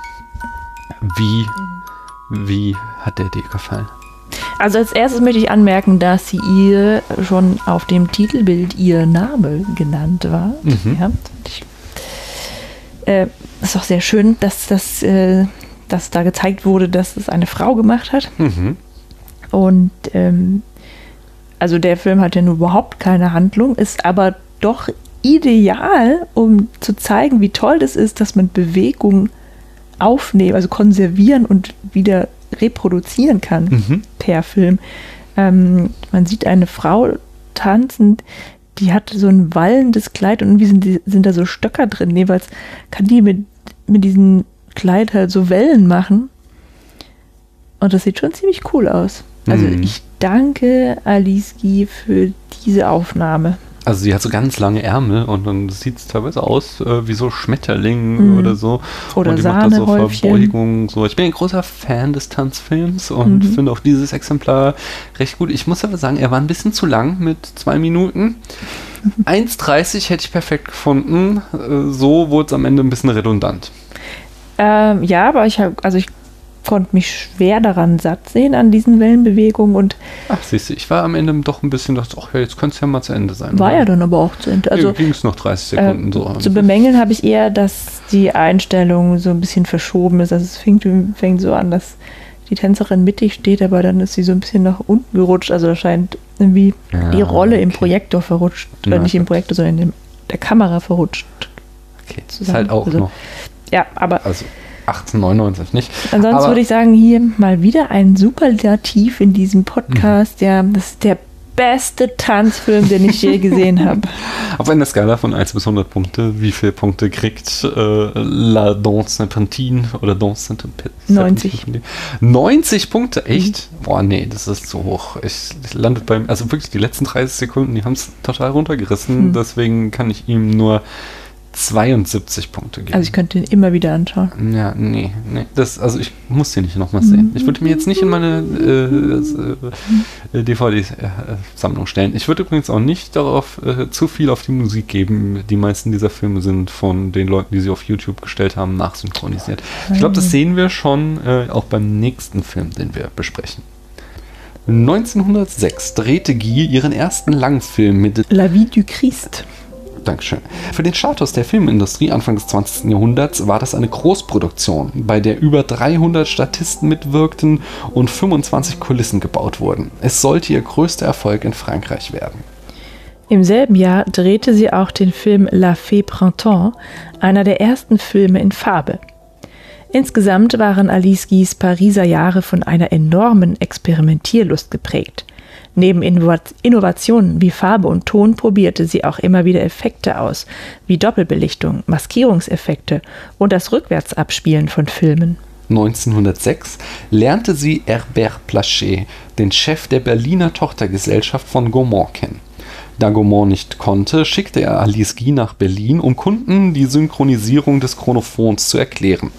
Wie, wie hat der dir gefallen?
Also als erstes möchte ich anmerken, dass sie ihr schon auf dem Titelbild ihr Name genannt war.
Mhm.
Ja, ich, äh, ist auch sehr schön, dass das äh, dass da gezeigt wurde, dass es eine Frau gemacht hat.
Mhm.
Und ähm, also der Film hat ja nun überhaupt keine Handlung, ist aber doch ideal, um zu zeigen, wie toll das ist, dass man Bewegung aufnehmen, also konservieren und wieder reproduzieren kann
Mhm.
per Film. Ähm, man sieht eine Frau tanzend, die hat so ein wallendes Kleid und irgendwie sind, die, sind da so Stöcker drin. Jeweils kann die mit, mit diesem Kleid halt so Wellen machen. Und das sieht schon ziemlich cool aus. Also
Mhm.
ich danke Guy für diese Aufnahme.
Also sie hat so ganz lange Ärmel und dann sieht es teilweise aus äh, wie so Schmetterling
Mhm.
oder so.
Oder
und die macht da so. Verbeugungen. So. Ich bin ein großer Fan des Tanzfilms und
Mhm.
finde auch dieses Exemplar recht gut. Ich muss aber sagen, er war ein bisschen zu lang mit zwei Minuten. 1,30 hätte ich perfekt gefunden. Äh, So wurde es am Ende ein bisschen redundant.
Ähm, ja, aber ich habe, also ich konnte mich schwer daran satt sehen an diesen Wellenbewegungen und
Ach, siehst du, ich war am Ende doch ein bisschen, dachte, ach ja, jetzt könnte es ja mal zu Ende sein.
war ja dann aber auch zu Ende.
Also ging es noch 30
äh,
Sekunden so.
zu bemängeln habe ich eher, dass die Einstellung so ein bisschen verschoben ist. Also es fängt, fängt so an, dass die Tänzerin mittig steht, aber dann ist sie so ein bisschen nach unten gerutscht. Also da scheint irgendwie
Ja,
die Rolle im
okay.
Projektor verrutscht.
Na,
Oder nicht im Projektor, sondern in dem, der Kamera verrutscht.
Okay, ist
zusammen.
halt auch
Also,
noch,
Ja, aber
also 1899 nicht.
Ansonsten
Aber-
würde ich sagen, hier mal wieder ein Superlativ in diesem Podcast. Ja, das ist der beste Tanzfilm, den ich je gesehen habe.
Auf einer Skala von 1 bis 100 Punkte, wie viele Punkte kriegt äh, La Danse Serpentine oder Danse Serpentine?
90.
90 Punkte, echt? Boah, nee, das ist zu hoch. Ich, ich landet beim, also wirklich die letzten 30 Sekunden, die haben es total runtergerissen.
Hm.
Deswegen kann ich ihm nur 72 Punkte geben.
Also ich könnte ihn immer wieder anschauen.
Ja, nee, nee. Das, also ich muss den nicht nochmal sehen. Ich würde mir jetzt nicht in meine äh, äh, DVD-Sammlung stellen. Ich würde übrigens auch nicht darauf äh, zu viel auf die Musik geben. Die meisten dieser Filme sind von den Leuten, die sie auf YouTube gestellt haben, nachsynchronisiert. Ich glaube, das sehen wir schon äh, auch beim nächsten Film, den wir besprechen. 1906 drehte Guy ihren ersten Langfilm mit
La vie du Christ.
Dankeschön. Für den Status der Filmindustrie Anfang des 20. Jahrhunderts war das eine Großproduktion, bei der über 300 Statisten mitwirkten und 25 Kulissen gebaut wurden. Es sollte ihr größter Erfolg in Frankreich werden.
Im selben Jahr drehte sie auch den Film La Fée Printemps, einer der ersten Filme in Farbe. Insgesamt waren Alice Guys Pariser Jahre von einer enormen Experimentierlust geprägt. Neben Innovationen wie Farbe und Ton probierte sie auch immer wieder Effekte aus, wie Doppelbelichtung, Maskierungseffekte und das Rückwärtsabspielen von Filmen.
1906 lernte sie Herbert Plachet, den Chef der Berliner Tochtergesellschaft von Gaumont, kennen. Da Gaumont nicht konnte, schickte er Alice Guy nach Berlin, um Kunden die Synchronisierung des Chronophons zu erklären.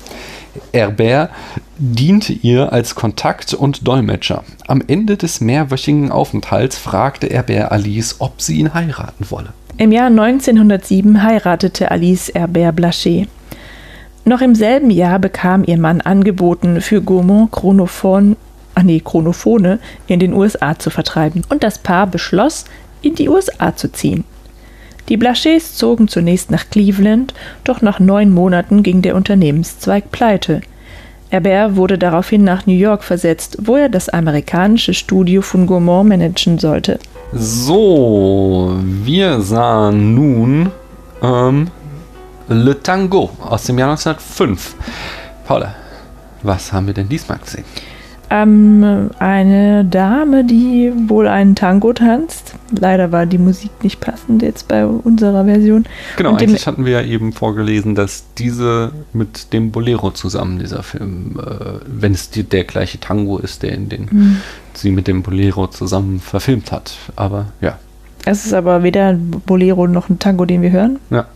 Herbert diente ihr als Kontakt und Dolmetscher. Am Ende des mehrwöchigen Aufenthalts fragte Herbert Alice, ob sie ihn heiraten wolle.
Im Jahr 1907 heiratete Alice Herbert Blanchet. Noch im selben Jahr bekam ihr Mann angeboten, für Gaumont Chronophon, ah nee, Chronophone in den USA zu vertreiben. Und das Paar beschloss, in die USA zu ziehen. Die Blachets zogen zunächst nach Cleveland, doch nach neun Monaten ging der Unternehmenszweig pleite. Herbert wurde daraufhin nach New York versetzt, wo er das amerikanische Studio von Gaumont managen sollte.
So, wir sahen nun ähm, Le Tango aus dem Jahr 1905. Paula, was haben wir denn diesmal gesehen?
Ähm, eine Dame, die wohl einen Tango tanzt. Leider war die Musik nicht passend jetzt bei unserer Version.
Genau,
Und
eigentlich hatten wir ja eben vorgelesen, dass diese mit dem Bolero zusammen, dieser Film, äh, wenn es die, der gleiche Tango ist, der in den
Hm.
sie mit dem Bolero zusammen verfilmt hat. Aber ja,
Es ist aber weder ein Bolero noch ein Tango, den wir hören.
ja.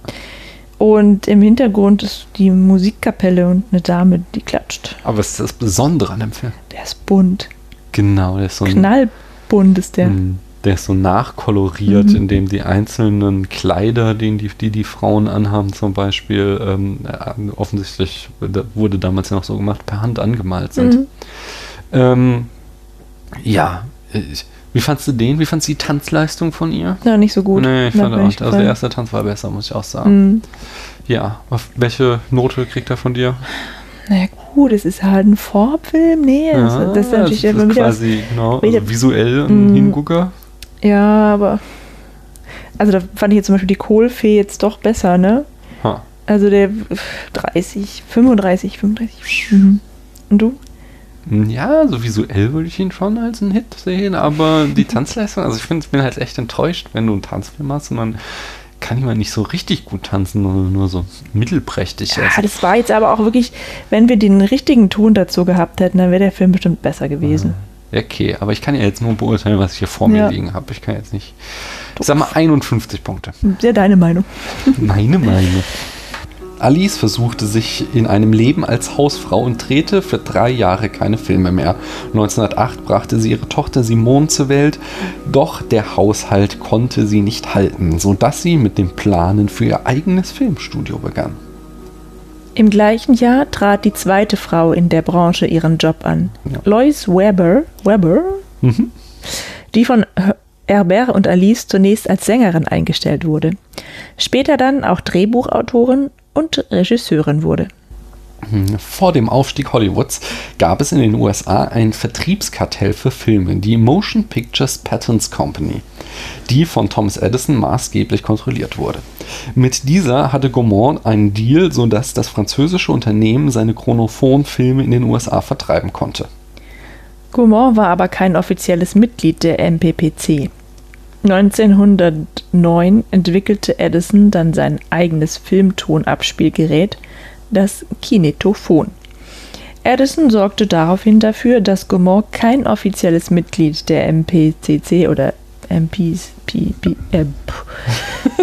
Und im Hintergrund ist die Musikkapelle und eine Dame, die klatscht.
Aber was ist das Besondere an dem Film?
Der ist bunt.
Genau, der ist so ein
Knallbunt ist der.
Mm, Der ist so nachkoloriert,
Mhm.
indem die einzelnen Kleider, die die, die, Frauen anhaben, zum Beispiel, ähm, äh, offensichtlich wurde damals ja noch so gemacht, per Hand angemalt sind.
Mhm.
Ähm, ja, ich, wie fandst du den? Wie fandst du die Tanzleistung von ihr?
Ja, nicht so gut.
Nee, ich fand auch,
nicht
also der erste Tanz war besser, muss ich auch sagen.
Mhm.
Ja, welche Note kriegt er von dir?
Naja, gut, es ist halt ein Vorfilm. Nee, das, das ist natürlich
das
immer
ist
wieder was
quasi genau,
wieder-
also visuell ein
Mm.
Hingucker.
Ja, aber. Also da fand ich jetzt zum Beispiel die Kohlfee jetzt doch besser, ne?
Ha.
Also der 30, 35, 35. Mhm. Und du?
Ja, so visuell würde ich ihn schon als einen Hit sehen, aber die Tanzleistung, also ich finde, ich bin halt echt enttäuscht, wenn du einen Tanzfilm hast und dann kann jemand nicht so richtig gut tanzen, nur, nur so mittelprächtig.
Ja,
Also,
das war jetzt aber auch wirklich, wenn wir den richtigen Ton dazu gehabt hätten, dann wäre der Film bestimmt besser gewesen.
Okay, aber ich kann ja jetzt nur beurteilen, was ich hier vor mir
Ja.
liegen habe. Ich kann jetzt nicht. Ich sag mal 51 Punkte.
Sehr deine Meinung.
Meine Meinung. Alice versuchte sich in einem Leben als Hausfrau und drehte für drei Jahre keine Filme mehr. 1908 brachte sie ihre Tochter Simone zur Welt, doch der Haushalt konnte sie nicht halten, sodass sie mit dem Planen für ihr eigenes Filmstudio begann.
Im gleichen Jahr trat die zweite Frau in der Branche ihren Job an.
Ja.
Lois Weber, Weber
Mhm.
die von Herbert und Alice zunächst als Sängerin eingestellt wurde, später dann auch Drehbuchautorin und Regisseurin wurde.
Vor dem Aufstieg Hollywoods gab es in den USA ein Vertriebskartell für Filme, die Motion Pictures Patents Company, die von Thomas Edison maßgeblich kontrolliert wurde. Mit dieser hatte Gaumont einen Deal, sodass das französische Unternehmen seine Chronophon-Filme in den USA vertreiben konnte.
Gaumont war aber kein offizielles Mitglied der MPPC. 1909 entwickelte Edison dann sein eigenes Filmtonabspielgerät, das Kinetophon. Edison sorgte daraufhin dafür, dass Gaumont kein offizielles Mitglied der MPCC oder äh, pff,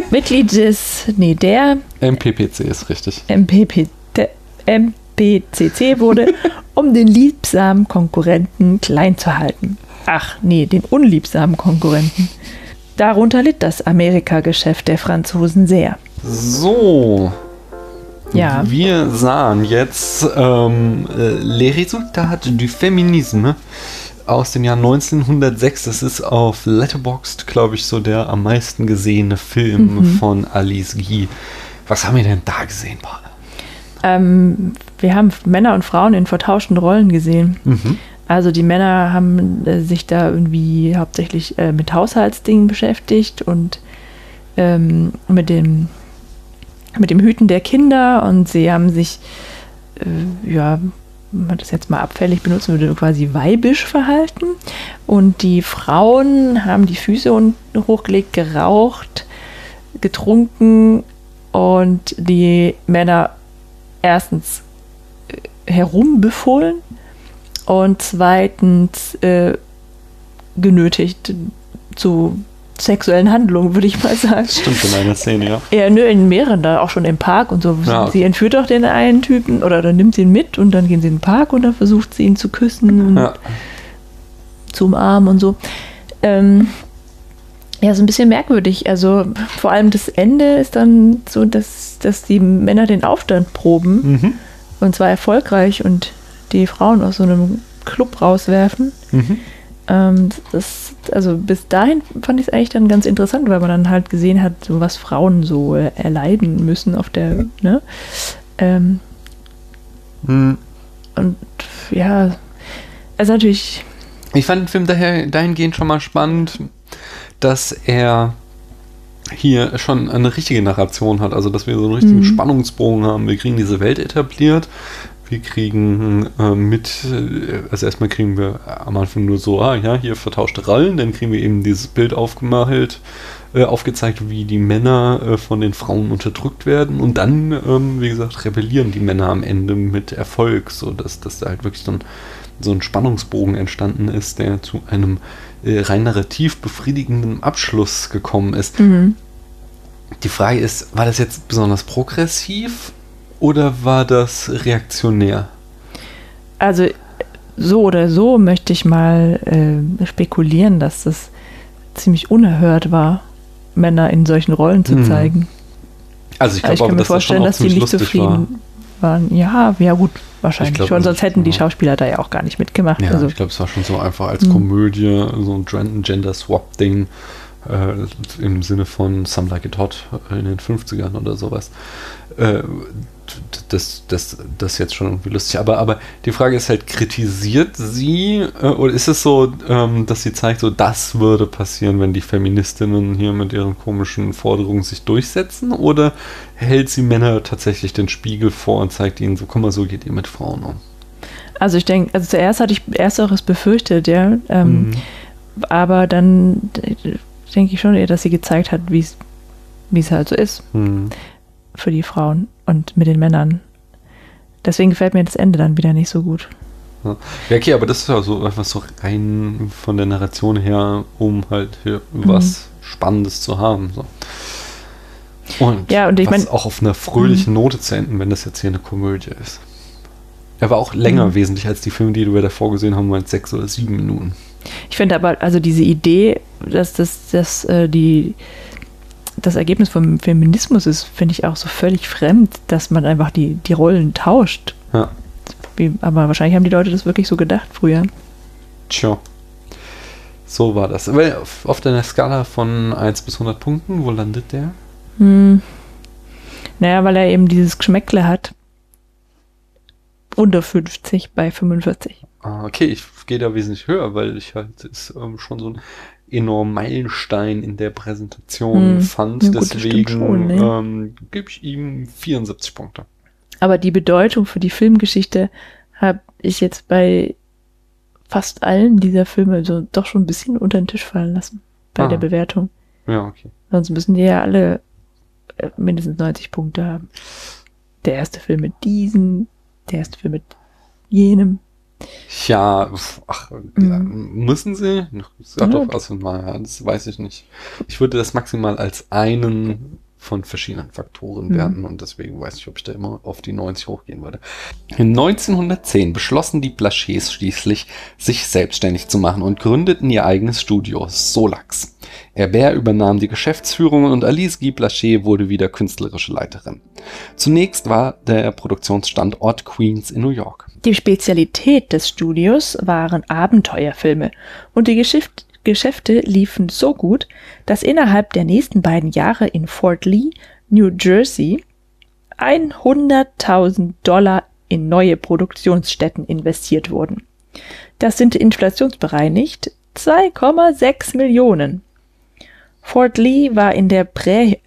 Mitglied des, nee, der
MPPC ist richtig.
MPP, der MPCC wurde, um den liebsamen Konkurrenten klein zu halten. Ach, nee, den unliebsamen Konkurrenten. Darunter litt das Amerika-Geschäft der Franzosen sehr.
So.
Ja.
Wir sahen jetzt ähm, äh, Les Résultats du Féminisme aus dem Jahr 1906. Das ist auf Letterboxd, glaube ich, so der am meisten gesehene Film
Mhm.
von Alice Guy. Was haben wir denn da gesehen, Paula?
Ähm, wir haben Männer und Frauen in vertauschten Rollen gesehen.
Mhm.
Also die Männer haben äh, sich da irgendwie hauptsächlich äh, mit Haushaltsdingen beschäftigt und ähm, mit dem mit dem Hüten der Kinder und sie haben sich äh, ja wenn man das jetzt mal abfällig benutzen würde, quasi weibisch verhalten. Und die Frauen haben die Füße hochgelegt, geraucht, getrunken und die Männer erstens äh, herumbefohlen und zweitens äh, genötigt zu sexuellen Handlungen, würde ich mal sagen.
Stimmt in einer Szene, ja.
Ja, nö, in mehreren, da auch schon im Park und so.
Ja.
Sie entführt auch den einen Typen oder dann nimmt sie ihn mit und dann gehen sie in den Park und dann versucht sie ihn zu küssen und
ja.
zu umarmen und so. Ähm, ja, so ein bisschen merkwürdig. Also vor allem das Ende ist dann so, dass, dass die Männer den Aufstand proben
Mhm.
und zwar erfolgreich und die Frauen aus so einem Club rauswerfen.
Mhm.
Ähm, das, also bis dahin fand ich es eigentlich dann ganz interessant, weil man dann halt gesehen hat, so was Frauen so äh, erleiden müssen auf der, ne? Ähm,
Mhm.
und ja, also natürlich,
Ich fand den Film daher dahingehend schon mal spannend, dass er hier schon eine richtige Narration hat, also dass wir so einen richtigen
Mhm.
Spannungsbogen haben. Wir kriegen diese Welt etabliert, wir kriegen äh, mit, äh, also erstmal kriegen wir am Anfang nur so, ah ja, hier vertauschte Rollen, dann kriegen wir eben dieses Bild aufgemalt, äh, aufgezeigt, wie die Männer äh, von den Frauen unterdrückt werden und dann, ähm, wie gesagt, rebellieren die Männer am Ende mit Erfolg, so dass, dass da halt wirklich so ein, so ein Spannungsbogen entstanden ist, der zu einem äh, rein narrativ befriedigenden Abschluss gekommen ist.
mhm.
Die Frage ist, war das jetzt besonders progressiv oder war das reaktionär?
also so oder so möchte ich mal äh, spekulieren, dass das ziemlich unerhört war, Männer in solchen Rollen zu
Mhm.
zeigen.
Also ich
Also ich kann mir
das
vorstellen, dass die nicht
lustig war.
zufrieden waren. Ja, ja gut, wahrscheinlich
glaub,
schon,
also
sonst hätten die. Schauspieler da ja auch gar nicht mitgemacht.
Ja,
also,
ich glaube, es war schon so einfach als
Mhm.
Komödie, so ein Gen- Gender-Swap-Ding äh, im Sinne von Some Like It Hot in den 50ern oder sowas. Äh, das, das, das ist jetzt schon irgendwie lustig. Aber, aber die Frage ist halt, kritisiert sie äh, oder ist es so, ähm, dass sie zeigt, so das würde passieren, wenn die Feministinnen hier mit ihren komischen Forderungen sich durchsetzen? Oder hält sie Männer tatsächlich den Spiegel vor und zeigt ihnen so, guck mal, so geht ihr mit Frauen um?
also ich denke, also zuerst hatte ich ersteres befürchtet, ja. Ähm,
Mhm.
Aber dann äh, denke ich schon eher, dass sie gezeigt hat, wie es wie es halt so ist
Mhm.
Für die Frauen und mit den Männern. Deswegen gefällt mir das Ende dann wieder nicht so gut.
Ja, okay, aber das ist ja so einfach so rein von der Narration her, um halt hier
Mhm.
was Spannendes zu haben. So. Und,
Ja, und ich
was
mein-
auch auf einer fröhlichen Note zu enden, wenn das jetzt hier eine Komödie ist. Er war auch länger
Mhm.
wesentlich als die Filme, die wir davor gesehen haben, waren sechs oder sieben Minuten.
Ich finde aber, also diese Idee, dass das, dass, äh, die, das Ergebnis vom Feminismus ist, finde ich auch so völlig fremd, dass man einfach die, die Rollen tauscht.
Ja.
Wie, aber wahrscheinlich haben die Leute das wirklich so gedacht früher.
Tja. So war das. Aber auf, deiner Skala von 1 bis 100 Punkten, wo landet der?
Hm. Naja, weil er eben dieses Geschmäckle hat. Unter 50 bei 45.
Ah, okay, ich gehe da wesentlich höher, weil ich halt es ähm, schon so ein enorm Meilenstein in der Präsentation
Hm.
fand.
Ja gut,
Deswegen
ne?
ähm, gebe ich ihm 74 Punkte.
Aber die Bedeutung für die Filmgeschichte habe ich jetzt bei fast allen dieser Filme so doch schon ein bisschen unter den Tisch fallen lassen. Bei
Ah.
der Bewertung.
Ja, okay.
Sonst müssen die ja alle äh, mindestens 90 Punkte haben. Der erste Film mit diesen, der erste Film mit jenem.
Ja, ach,
Mhm.
müssen sie?
Ja.
doch, also mal, das weiß ich nicht. Ich würde das maximal als einen von verschiedenen Faktoren
Mhm.
werten und deswegen weiß ich, ob ich da immer auf die 90 hochgehen würde. In 1910 beschlossen die Blachets schließlich, sich selbstständig zu machen und gründeten ihr eigenes Studio, Solax. Herbert übernahm die Geschäftsführung und Alice Guy Blachet wurde wieder künstlerische Leiterin. Zunächst war der Produktionsstandort Queens in New York.
Die Spezialität des Studios waren Abenteuerfilme und die Geschäft Geschäfte liefen so gut, dass innerhalb der nächsten beiden Jahre in Fort Lee, New Jersey, 100.000 Dollar in neue Produktionsstätten investiert wurden. Das sind inflationsbereinigt 2,6 Millionen. Fort Lee war in der Prä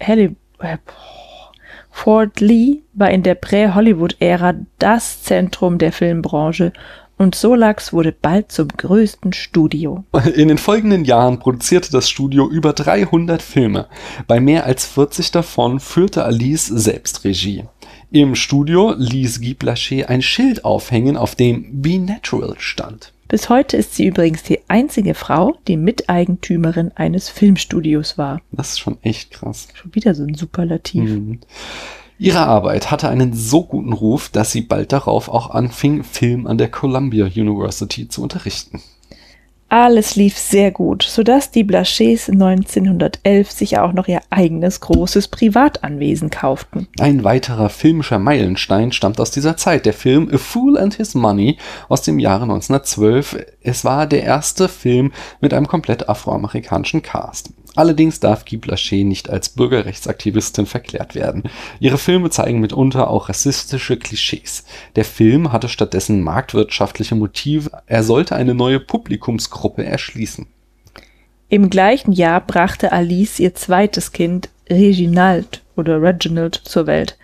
Fort Lee war in der Prä-Hollywood-Ära das Zentrum der Filmbranche und Solax wurde bald zum größten Studio.
In den folgenden Jahren produzierte das Studio über 300 Filme. Bei mehr als 40 davon führte Alice selbst Regie. Im Studio ließ Guy Blachet ein Schild aufhängen, auf dem Be Natural stand.
Bis heute ist sie übrigens die einzige Frau, die Miteigentümerin eines Filmstudios war.
Das ist schon echt krass.
Schon wieder so ein Superlativ.
Mhm. Ihre Arbeit hatte einen so guten Ruf, dass sie bald darauf auch anfing, Film an der Columbia University zu unterrichten.
Alles lief sehr gut, sodass die Blachets 1911 sich auch noch ihr eigenes großes Privatanwesen kauften.
Ein weiterer filmischer Meilenstein stammt aus dieser Zeit, der Film A Fool and His Money aus dem Jahre 1912. Es war der erste Film mit einem komplett afroamerikanischen Cast. Allerdings darf Guy Blachet nicht als Bürgerrechtsaktivistin verklärt werden. Ihre Filme zeigen mitunter auch rassistische Klischees. Der Film hatte stattdessen marktwirtschaftliche Motive. Er sollte eine neue Publikumsgruppe erschließen.
Im gleichen Jahr brachte Alice ihr zweites Kind, Reginald oder Reginald, zur Welt.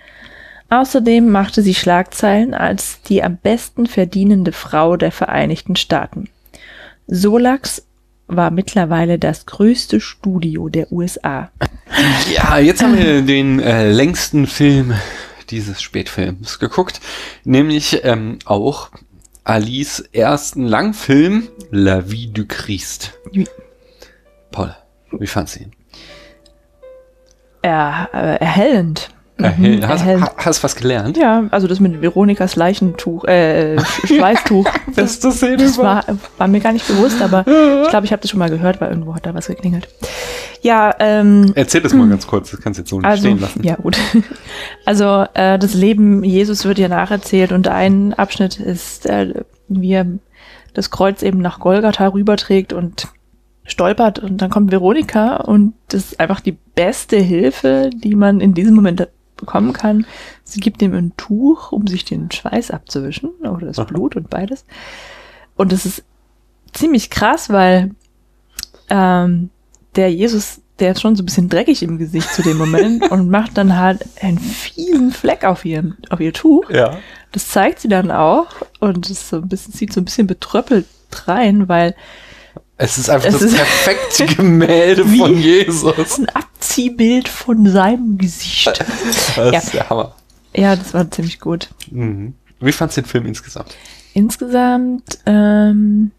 Außerdem machte sie Schlagzeilen als die am besten verdienende Frau der Vereinigten Staaten. Solax war mittlerweile das größte Studio der USA.
Ja, jetzt haben wir den äh, längsten Film dieses Spätfilms geguckt, nämlich ähm, auch Alice ersten Langfilm La Vie du Christ. Paul, wie fandst du ihn?
Er, äh, erhellend.
Erhell- hast, hast was gelernt?
Ja, also das mit Veronikas Leichentuch, äh, Sch- Schweißtuch.
Beste Szene
Das war, war mir gar nicht bewusst, aber ich glaube, ich habe das schon mal gehört, weil irgendwo hat da was geklingelt. Ja, ähm,
Erzähl das mal ganz kurz, das kannst du jetzt so nicht
also,
stehen lassen.
ja gut. Also äh, das Leben Jesus wird ja nacherzählt und ein Abschnitt ist, äh, wie er das Kreuz eben nach Golgatha rüberträgt und stolpert und dann kommt Veronika und das ist einfach die beste Hilfe, die man in diesem Moment bekommen kann. Sie gibt ihm ein Tuch, um sich den Schweiß abzuwischen oder das
Aha.
Blut und beides. Und das ist ziemlich krass, weil ähm, der Jesus, der ist schon so ein bisschen dreckig im Gesicht zu dem Moment und macht dann halt einen fiesen Fleck auf ihr, auf ihr Tuch.
Ja.
Das zeigt sie dann auch und es so ein bisschen, sieht so ein bisschen betröppelt rein, weil
Es ist einfach
Es
das
ist-
perfekte Gemälde
Wie?
von
es
Jesus.
ist ein Abziehbild von seinem Gesicht.
Das
Ja.
ist der Hammer.
Ja, das war ziemlich gut.
Mhm. Wie fandst du den Film insgesamt?
Insgesamt, ähm,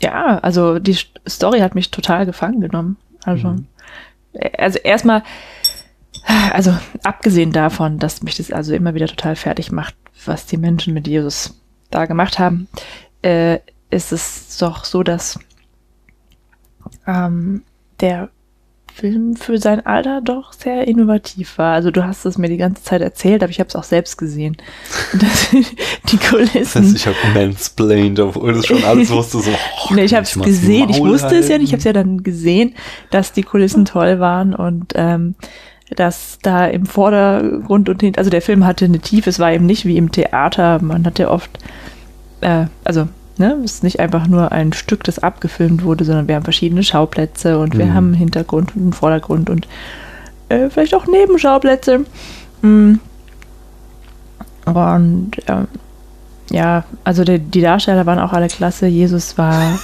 ja, also die St- Story hat mich total gefangen genommen. Also,
Mhm.
also erstmal, also abgesehen davon, dass mich das also immer wieder total fertig macht, was die Menschen mit Jesus da gemacht haben, äh, ist es doch so, dass ähm, der Film für sein Alter doch sehr innovativ war. Also du hast es mir die ganze Zeit erzählt, aber ich habe es auch selbst gesehen. Das, die
Das
Kulissen.
heißt, ich habe mansplained, obwohl das schon alles wusste. So, oh,
Nee, ich habe es
das
gesehen. Ich wusste es ja nicht. Ich habe es
halten?
ja dann gesehen, dass die Kulissen toll waren und ähm, dass da im Vordergrund und hinten, also der Film hatte eine Tiefe. Es war eben nicht wie im Theater. Man hat ja oft, äh, also ne, es ist nicht einfach nur ein Stück, das abgefilmt wurde, sondern wir haben verschiedene Schauplätze und wir
Mhm.
haben einen Hintergrund und einen Vordergrund und äh, vielleicht auch Nebenschauplätze. Mm. Und ähm, ja, also die, die Darsteller waren auch alle klasse. Jesus war,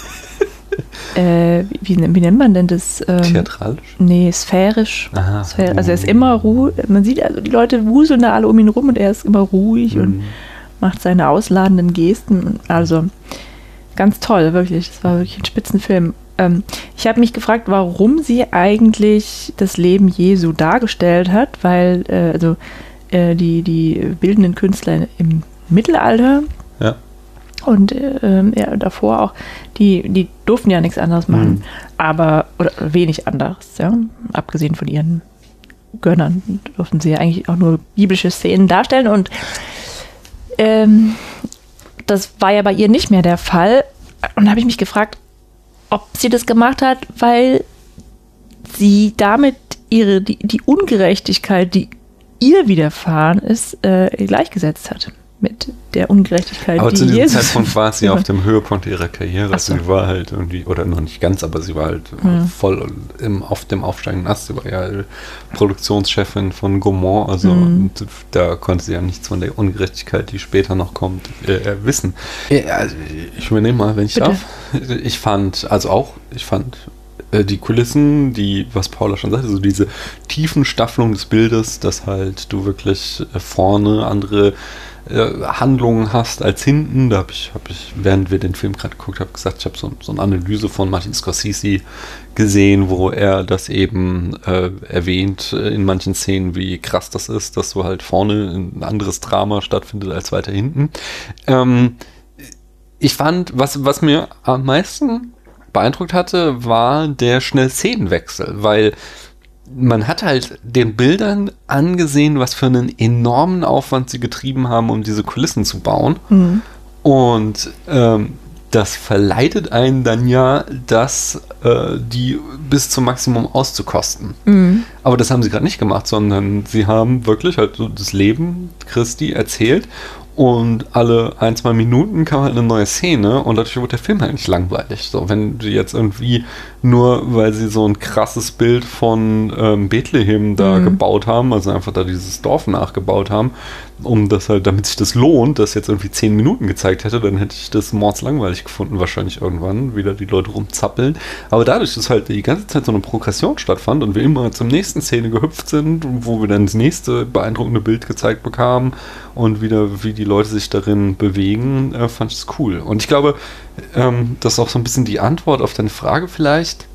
äh, wie, wie nennt man denn das? Ähm,
Theatralisch?
nee, sphärisch.
Aha.
Sphär- Also er ist immer ruhig. Man sieht, also die Leute wuseln da alle um ihn rum und er ist immer ruhig und
Mhm.
Macht seine ausladenden Gesten. Also ganz toll, wirklich. Das war wirklich ein Spitzenfilm. Ähm, ich habe mich gefragt, warum sie eigentlich das Leben Jesu dargestellt hat, weil äh, also äh, die, die bildenden Künstler im Mittelalter
Ja.
und äh, ja, davor auch, die, die durften ja nichts anderes machen,
Mhm.
aber, oder wenig anderes, ja, abgesehen von ihren Gönnern, durften sie ja eigentlich auch nur biblische Szenen darstellen und ähm, das war ja bei ihr nicht mehr der Fall. Und da habe ich mich gefragt, ob sie das gemacht hat, weil sie damit ihre, die, die Ungerechtigkeit, die ihr widerfahren ist, äh, gleichgesetzt hat mit der Ungerechtigkeit,
Aber
die
zu diesem
Jesus
Zeitpunkt war sie auf dem Höhepunkt ihrer Karriere.
So.
Sie war halt irgendwie, oder noch nicht ganz, aber sie war halt
Mhm.
voll im, auf dem aufsteigenden Ast. Sie war ja Produktionschefin von Gaumont, also
Mhm.
da konnte sie ja nichts von der Ungerechtigkeit, die später noch kommt, äh, äh, wissen. Ja, also ich übernehme mal, wenn ich
Bitte.
darf. Ich fand, also auch, ich fand äh, die Kulissen, die, was Paula schon sagte, so diese tiefen Staffelung des Bildes, dass halt du wirklich äh, vorne andere äh, Handlungen hast als hinten. Da habe ich, hab ich, während wir den Film gerade geguckt haben, gesagt, ich habe so, so eine Analyse von Martin Scorsese gesehen, wo er das eben äh, erwähnt äh, in manchen Szenen, wie krass das ist, dass so halt vorne ein anderes Drama stattfindet als weiter hinten. Ähm, ich fand, was, was mir am meisten beeindruckt hatte, war der schnell Szenenwechsel, weil man hat halt den Bildern angesehen, was für einen enormen Aufwand sie getrieben haben, um diese Kulissen zu bauen.
Mhm.
Und ähm, das verleitet einen dann ja, das äh, die bis zum Maximum auszukosten.
Mhm.
Aber das haben sie gerade nicht gemacht, sondern sie haben wirklich halt so das Leben Christi erzählt und alle ein, zwei Minuten kam halt eine neue Szene und dadurch wurde der Film halt nicht langweilig. So, wenn die jetzt irgendwie nur, weil sie so ein krasses Bild von ähm, Bethlehem da
Mhm.
gebaut haben, also einfach da dieses Dorf nachgebaut haben, um das halt, damit sich das lohnt, das jetzt irgendwie zehn Minuten gezeigt hätte, dann hätte ich das mordslangweilig gefunden, wahrscheinlich irgendwann, wieder die Leute rumzappeln. Aber dadurch, dass halt die ganze Zeit so eine Progression stattfand und wir immer zur nächsten Szene gehüpft sind, wo wir dann das nächste beeindruckende Bild gezeigt bekamen und wieder, wie die Leute sich darin bewegen, äh, fand ich es cool. Und ich glaube, ähm, das ist auch so ein bisschen die Antwort auf deine Frage vielleicht.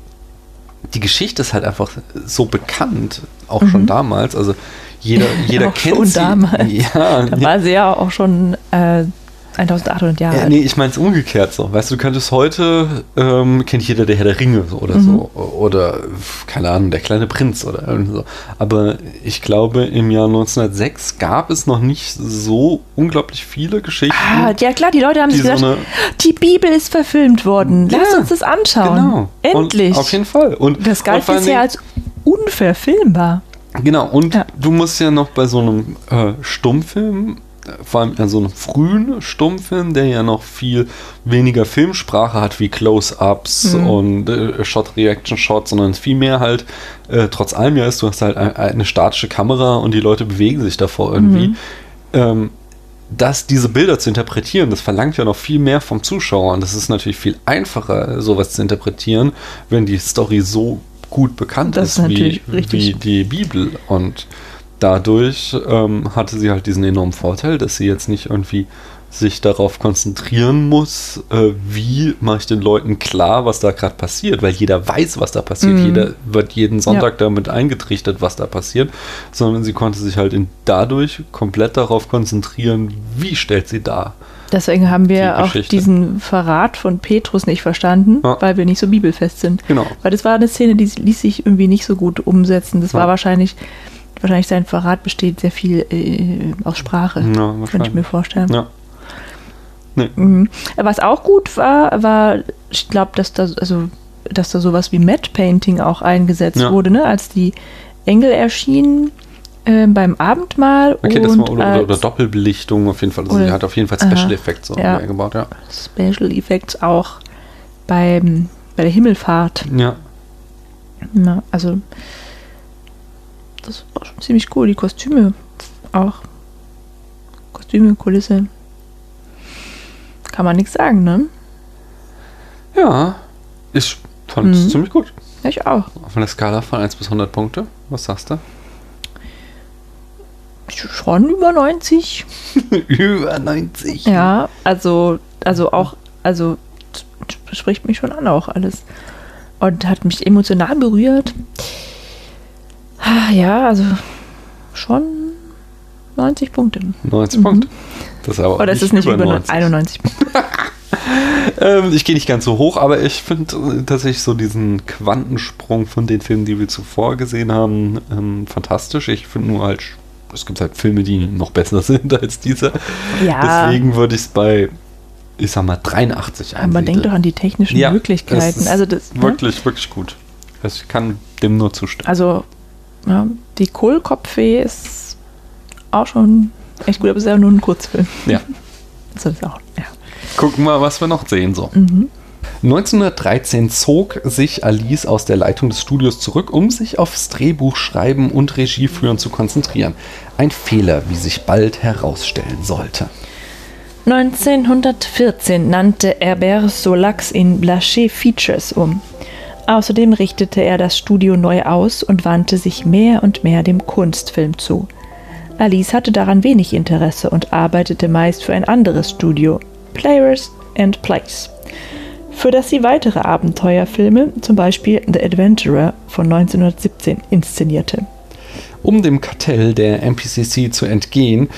Die Geschichte ist halt einfach so bekannt, auch schon damals. Also jeder, jeder
Mhm. Auch
kennt
schon
sie.
damals.
Ja,
Da war sie ja auch schon äh, 1800 Jahre
Ja, nee, ich meine es umgekehrt so. Weißt du, du könntest heute, ähm, kennt jeder der Herr der Ringe so oder
Mhm.
so. Oder, keine Ahnung, der kleine Prinz oder irgendwie so. Aber ich glaube, im Jahr 1906 gab es noch nicht so unglaublich viele Geschichten.
Ah, ja klar, die Leute haben
die
sich
so
gedacht,
eine,
die Bibel ist verfilmt worden. Lass
Ja,
uns das anschauen.
genau.
Endlich.
Und auf jeden Fall. Und,
das galt bisher als unverfilmbar.
Genau, und
Ja.
du musst ja noch bei so einem äh, Stummfilm, vor allem an so einem frühen Stummfilm, der ja noch viel weniger Filmsprache hat wie Close-Ups
Mhm.
und äh, Shot-Reaction-Shots, sondern viel mehr halt, äh, trotz allem ja ist, du hast halt ein, eine statische Kamera und die Leute bewegen sich davor irgendwie.
Mhm.
Ähm, das, diese Bilder zu interpretieren, das verlangt ja noch viel mehr vom Zuschauer. Und das ist natürlich viel einfacher, sowas zu interpretieren, wenn die Story so gut bekannt
Das
ist,
ist
wie, wie die Bibel. Und dadurch ähm, hatte sie halt diesen enormen Vorteil, dass sie jetzt nicht irgendwie sich darauf konzentrieren muss, äh, wie mache ich den Leuten klar, was da gerade passiert, weil jeder weiß, was da passiert.
Mhm.
Jeder wird jeden Sonntag damit eingetrichtert, was da passiert, sondern sie konnte sich halt in, dadurch komplett darauf konzentrieren, wie stellt sie dar.
Deswegen haben wir
Die
auch diesen Verrat von Petrus nicht verstanden,
Ja.
weil wir nicht so bibelfest sind.
Genau.
Weil das war eine Szene, die ließ sich irgendwie nicht so gut umsetzen. Das
Ja.
war wahrscheinlich, wahrscheinlich sein Verrat besteht sehr viel äh, aus Sprache.
Ja,
Könnte ich mir vorstellen.
Ja. Nee.
Mhm. Was auch gut war, war, ich glaube, dass da, also, dass da sowas wie Matte Painting auch eingesetzt
Ja.
wurde, ne? als die Engel erschienen äh, beim Abendmahl
Okay, das war, oder, oder Doppelbelichtung auf jeden Fall. Also sie hat auf jeden Fall
Aha.
Special Effects so
Ja.
eingebaut, ja.
Special Effects auch beim, bei der Himmelfahrt.
Ja.
Ja, also das war schon ziemlich cool. Die Kostüme auch. Kostüme, Kulisse. Kann man nichts sagen, ne?
Ja. Ich fand es
Mhm.
ziemlich gut.
Ich auch.
Auf einer Skala von 1 bis 100 Punkte. Was sagst du?
Schon über 90.
Über 90.
Ja, also, also auch, also spricht mich schon an auch alles. Und hat mich emotional berührt. Ah, Ja, also schon 90 Punkte.
90 Punkte. Das ist aber
Oder ist es nicht über 91 Punkte?
Ähm, ich gehe nicht ganz so hoch, aber ich finde äh, tatsächlich so diesen Quantensprung von den Filmen, die wir zuvor gesehen haben, ähm, fantastisch. Ich finde nur halt, es gibt halt Filme, die noch besser sind als dieser.
Ja.
Deswegen würde ich es bei, ich sag mal, 83
Aber man denkt doch an die technischen
Ja,
Möglichkeiten. Also das, ne?
Wirklich, wirklich gut. Also ich kann dem nur zustimmen.
Also, ja, die Kohlkopffee ist auch schon echt gut, aber es ist ja nur ein Kurzfilm.
Ja.
Das ist auch, ja.
Gucken wir, was wir noch sehen. So.
Mhm.
1913 zog sich Alice aus der Leitung des Studios zurück, um sich aufs Drehbuchschreiben und Regieführen zu konzentrieren. Ein Fehler, wie sich bald herausstellen sollte.
1914 nannte Herbert Solax in Blaché Features um. Außerdem richtete er das Studio neu aus und wandte sich mehr und mehr dem Kunstfilm zu. Alice hatte daran wenig Interesse und arbeitete meist für ein anderes Studio, Players and Plays, für das sie weitere Abenteuerfilme, zum Beispiel The Adventurer von 1917, inszenierte.
Um dem Kartell der MPCC zu entgehen,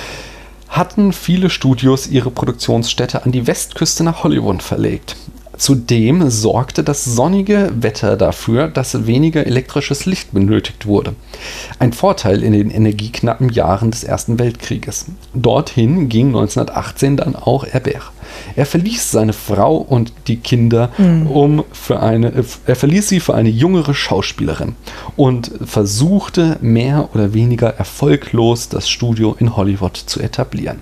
hatten viele Studios ihre Produktionsstätte an die Westküste nach Hollywood verlegt. Zudem sorgte das sonnige Wetter dafür, dass weniger elektrisches Licht benötigt wurde. Ein Vorteil in den energieknappen Jahren des Ersten Weltkrieges. Dorthin ging 1918 dann auch Herbert. Er verließ seine Frau und die Kinder, um für eine, äh, er verließ sie für eine jüngere Schauspielerin und versuchte mehr oder weniger erfolglos das Studio in Hollywood zu etablieren.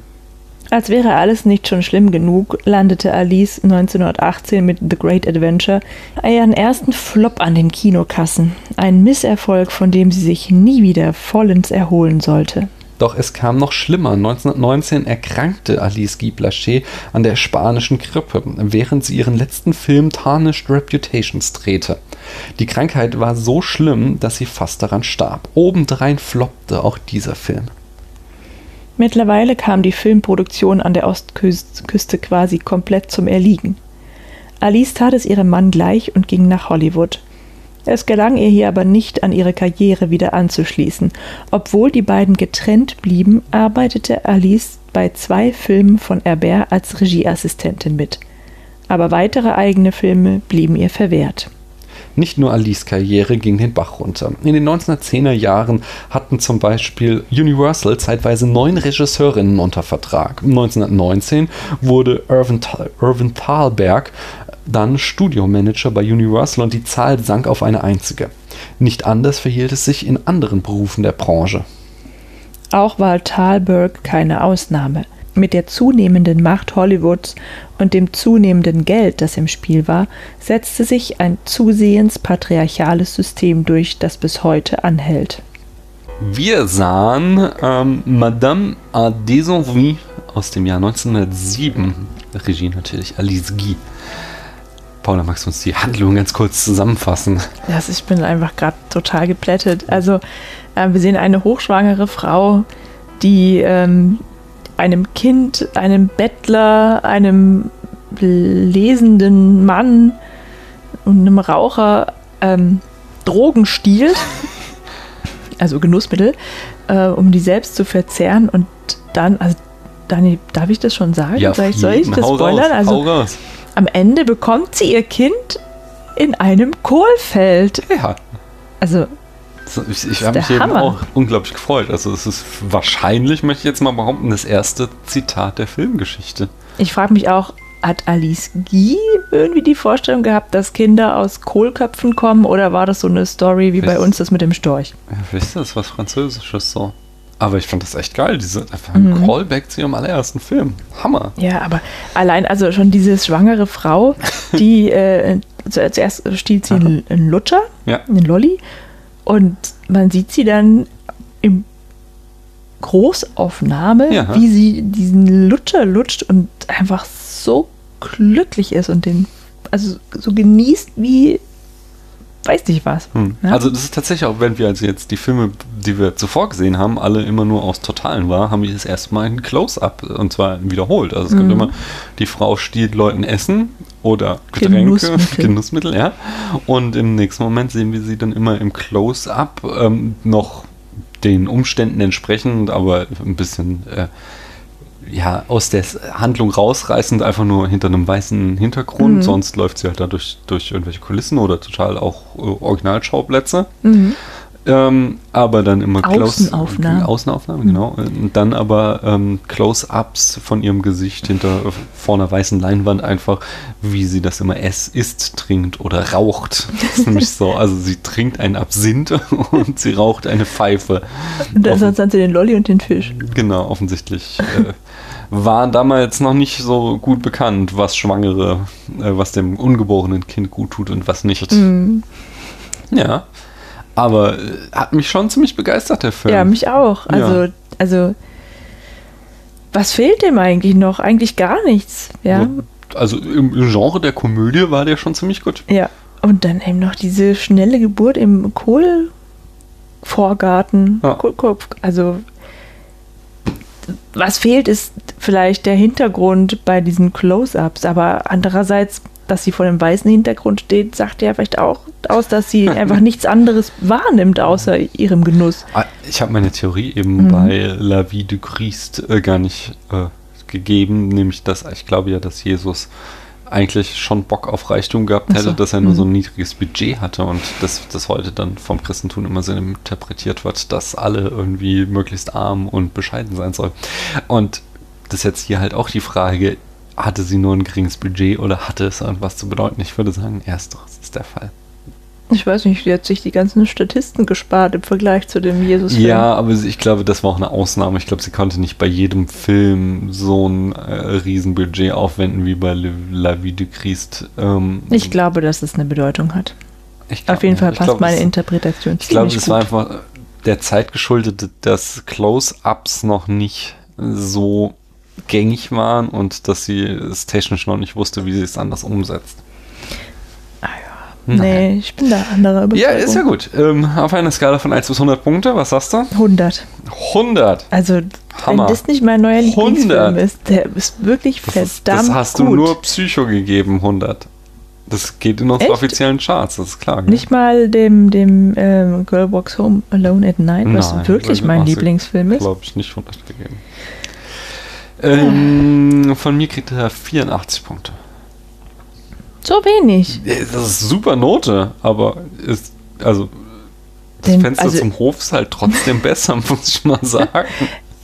Als wäre alles nicht schon schlimm genug, landete Alice 1918 mit The Great Adventure ihren ersten Flop an den Kinokassen. Ein Misserfolg, von dem sie sich nie wieder vollends erholen sollte.
Doch es kam noch schlimmer. 1919 erkrankte Alice Guy Blaché an der spanischen Grippe, während sie ihren letzten Film Tarnished Reputations drehte. Die Krankheit war so schlimm, dass sie fast daran starb. Obendrein floppte auch dieser Film.
Mittlerweile kam die Filmproduktion an der Ostküste quasi komplett zum Erliegen. Alice tat es ihrem Mann gleich und ging nach Hollywood. Es gelang ihr hier aber nicht, an ihre Karriere wieder anzuschließen. Obwohl die beiden getrennt blieben, arbeitete Alice bei zwei Filmen von Herbert als Regieassistentin mit. Aber weitere eigene Filme blieben ihr verwehrt.
Nicht nur Alice Karriere ging den Bach runter. In den 1910er Jahren hatten zum Beispiel Universal zeitweise neun Regisseurinnen unter Vertrag. 1919 wurde Irvin, Irvin Thalberg dann Studiomanager bei Universal und die Zahl sank auf eine einzige. Nicht anders verhielt es sich in anderen Berufen der Branche.
Auch war Thalberg keine Ausnahme. Mit der zunehmenden Macht Hollywoods und dem zunehmenden Geld, das im Spiel war, setzte sich ein zusehends patriarchales System durch, das bis heute anhält.
Wir sahen ähm, Madame à Desenvie aus dem Jahr 1907. Regie natürlich Alice Guy. Paula, magst du uns die Handlung ganz kurz zusammenfassen?
Das, ich bin einfach gerade total geplättet. Also, äh, wir sehen eine hochschwangere Frau, die ähm, einem Kind, einem Bettler, einem lesenden Mann und einem Raucher ähm, Drogen stiehlt, also Genussmittel, äh, um die selbst zu verzehren und dann, also Dani, darf ich das schon sagen? soll ich, soll ich das
Hau
spoilern?
Raus,
Also
raus.
am Ende bekommt sie ihr Kind in einem Kohlfeld.
Ja,
Also
so, ich, ich habe mich eben
Hammer.
auch unglaublich gefreut. Also es ist wahrscheinlich, möchte ich jetzt mal behaupten, das erste Zitat der Filmgeschichte.
Ich frage mich auch, hat Alice Guy irgendwie die Vorstellung gehabt, dass Kinder aus Kohlköpfen kommen oder war das so eine Story wie bei
Weiß-
uns das mit dem Storch?
Ja, wisst ihr, das ist was Französisches so. Aber ich fand das echt geil, diese einfach ein
Mhm.
Callback zu ihrem allerersten Film. Hammer.
Ja, aber allein, also schon diese schwangere Frau, die äh, zu- zuerst stiehlt sie einen, einen Lutscher,
Ja.
einen Lolli, und man sieht sie dann im Großaufnahme,
Ja.
wie sie diesen Lutscher lutscht und einfach so glücklich ist und den, also so genießt wie weiß nicht was.
Hm.
Ja?
Also das ist tatsächlich auch, wenn wir also jetzt die Filme, die wir zuvor gesehen haben, alle immer nur aus Totalen war, haben wir das erstmal ein Close-Up und zwar wiederholt. Also es kommt
Mhm.
immer, die Frau stiehlt Leuten Essen oder Getränke,
Genussmittel.
Genussmittel, ja. Und im nächsten Moment sehen wir sie dann immer im Close-Up ähm, noch den Umständen entsprechend, aber ein bisschen äh, ja, aus der Handlung rausreißend, einfach nur hinter einem weißen Hintergrund.
Mhm.
Sonst läuft sie halt da durch, durch irgendwelche Kulissen oder total auch äh, Originalschauplätze.
Mhm.
Ähm, aber dann immer
Außenaufnahmen.
Außenaufnahmen, genau. Und dann aber ähm, Close-Ups von ihrem Gesicht hinter vor einer weißen Leinwand einfach, wie sie das immer es isst, trinkt oder raucht. Das ist nämlich so. Also sie trinkt einen Absinth und sie raucht eine Pfeife.
Und dann sonst hat sie den Lolli und den Fisch.
Genau, offensichtlich äh, war damals noch nicht so gut bekannt, was Schwangere, äh, was dem ungeborenen Kind gut tut und was nicht.
Mhm.
Ja. Aber äh, hat mich schon ziemlich begeistert, der Film.
Ja, mich auch. Also,
Ja.
also, was fehlt dem eigentlich noch? Eigentlich gar nichts. Ja.
Also im Genre der Komödie war der schon ziemlich gut.
Ja. Und dann eben noch diese schnelle Geburt im Kohlvorgarten.
Ja.
Kohlkopf. Also, was fehlt, ist vielleicht der Hintergrund bei diesen Close-Ups. Aber andererseits, dass sie vor dem weißen Hintergrund steht, sagt ja vielleicht auch aus, dass sie einfach nichts anderes wahrnimmt, außer ihrem Genuss.
Ah, Ich habe meine Theorie eben
Mhm.
bei La Vie du Christ äh, gar nicht äh, gegeben, nämlich dass ich glaube ja, dass Jesus eigentlich schon Bock auf Reichtum gehabt hätte,
so.
dass er nur
Mhm.
so ein niedriges Budget hatte und dass das heute dann vom Christentum immer so interpretiert wird, dass alle irgendwie möglichst arm und bescheiden sein sollen. Und das ist jetzt hier halt auch die Frage, hatte sie nur ein geringes Budget oder hatte es irgendwas zu bedeuten? Ich würde sagen, ersteres ist der Fall.
Ich weiß nicht, die hat sich die ganzen Statisten gespart im Vergleich zu dem jesus -Film.
Ja, aber sie- ich glaube, das war auch eine Ausnahme. Ich glaube, sie konnte nicht bei jedem Film so ein äh, Riesenbudget aufwenden wie bei Le, La Vie du Christ. Ähm,
Ich glaube, dass es eine Bedeutung hat.
glaub
Auf jeden. Fall passt
glaub,
meine Interpretation
Ich glaube, es war einfach der Zeit geschuldet, dass Close-Ups noch nicht so gängig waren und dass sie es technisch noch nicht wusste, wie sie es anders umsetzt.
Ah ja. Nee, ich bin da anderer
Ja, ist ja gut. Ähm, auf einer Skala von 1 bis 100 Punkte, was sagst du?
100.
100.
Also,
Hammer.
wenn das nicht mein neuer
100.
Lieblingsfilm ist, der ist wirklich
Das, ist,
verdammt
das hast
gut.
du nur Psycho gegeben, 100. Das geht in unsere
Echt?
offiziellen Charts, das ist klar. gell?
Nicht mal dem, dem ähm, Girl Walks Home Alone at Night, was
Nein,
wirklich
also
mein Lieblingsfilm ist.
glaube ich, nicht 100 gegeben. Ähm, von mir kriegt er 84 Punkte.
So wenig.
Das ist super Note, aber ist, also, das
Den-
Fenster
also-
zum Hof ist halt trotzdem besser, muss ich mal sagen.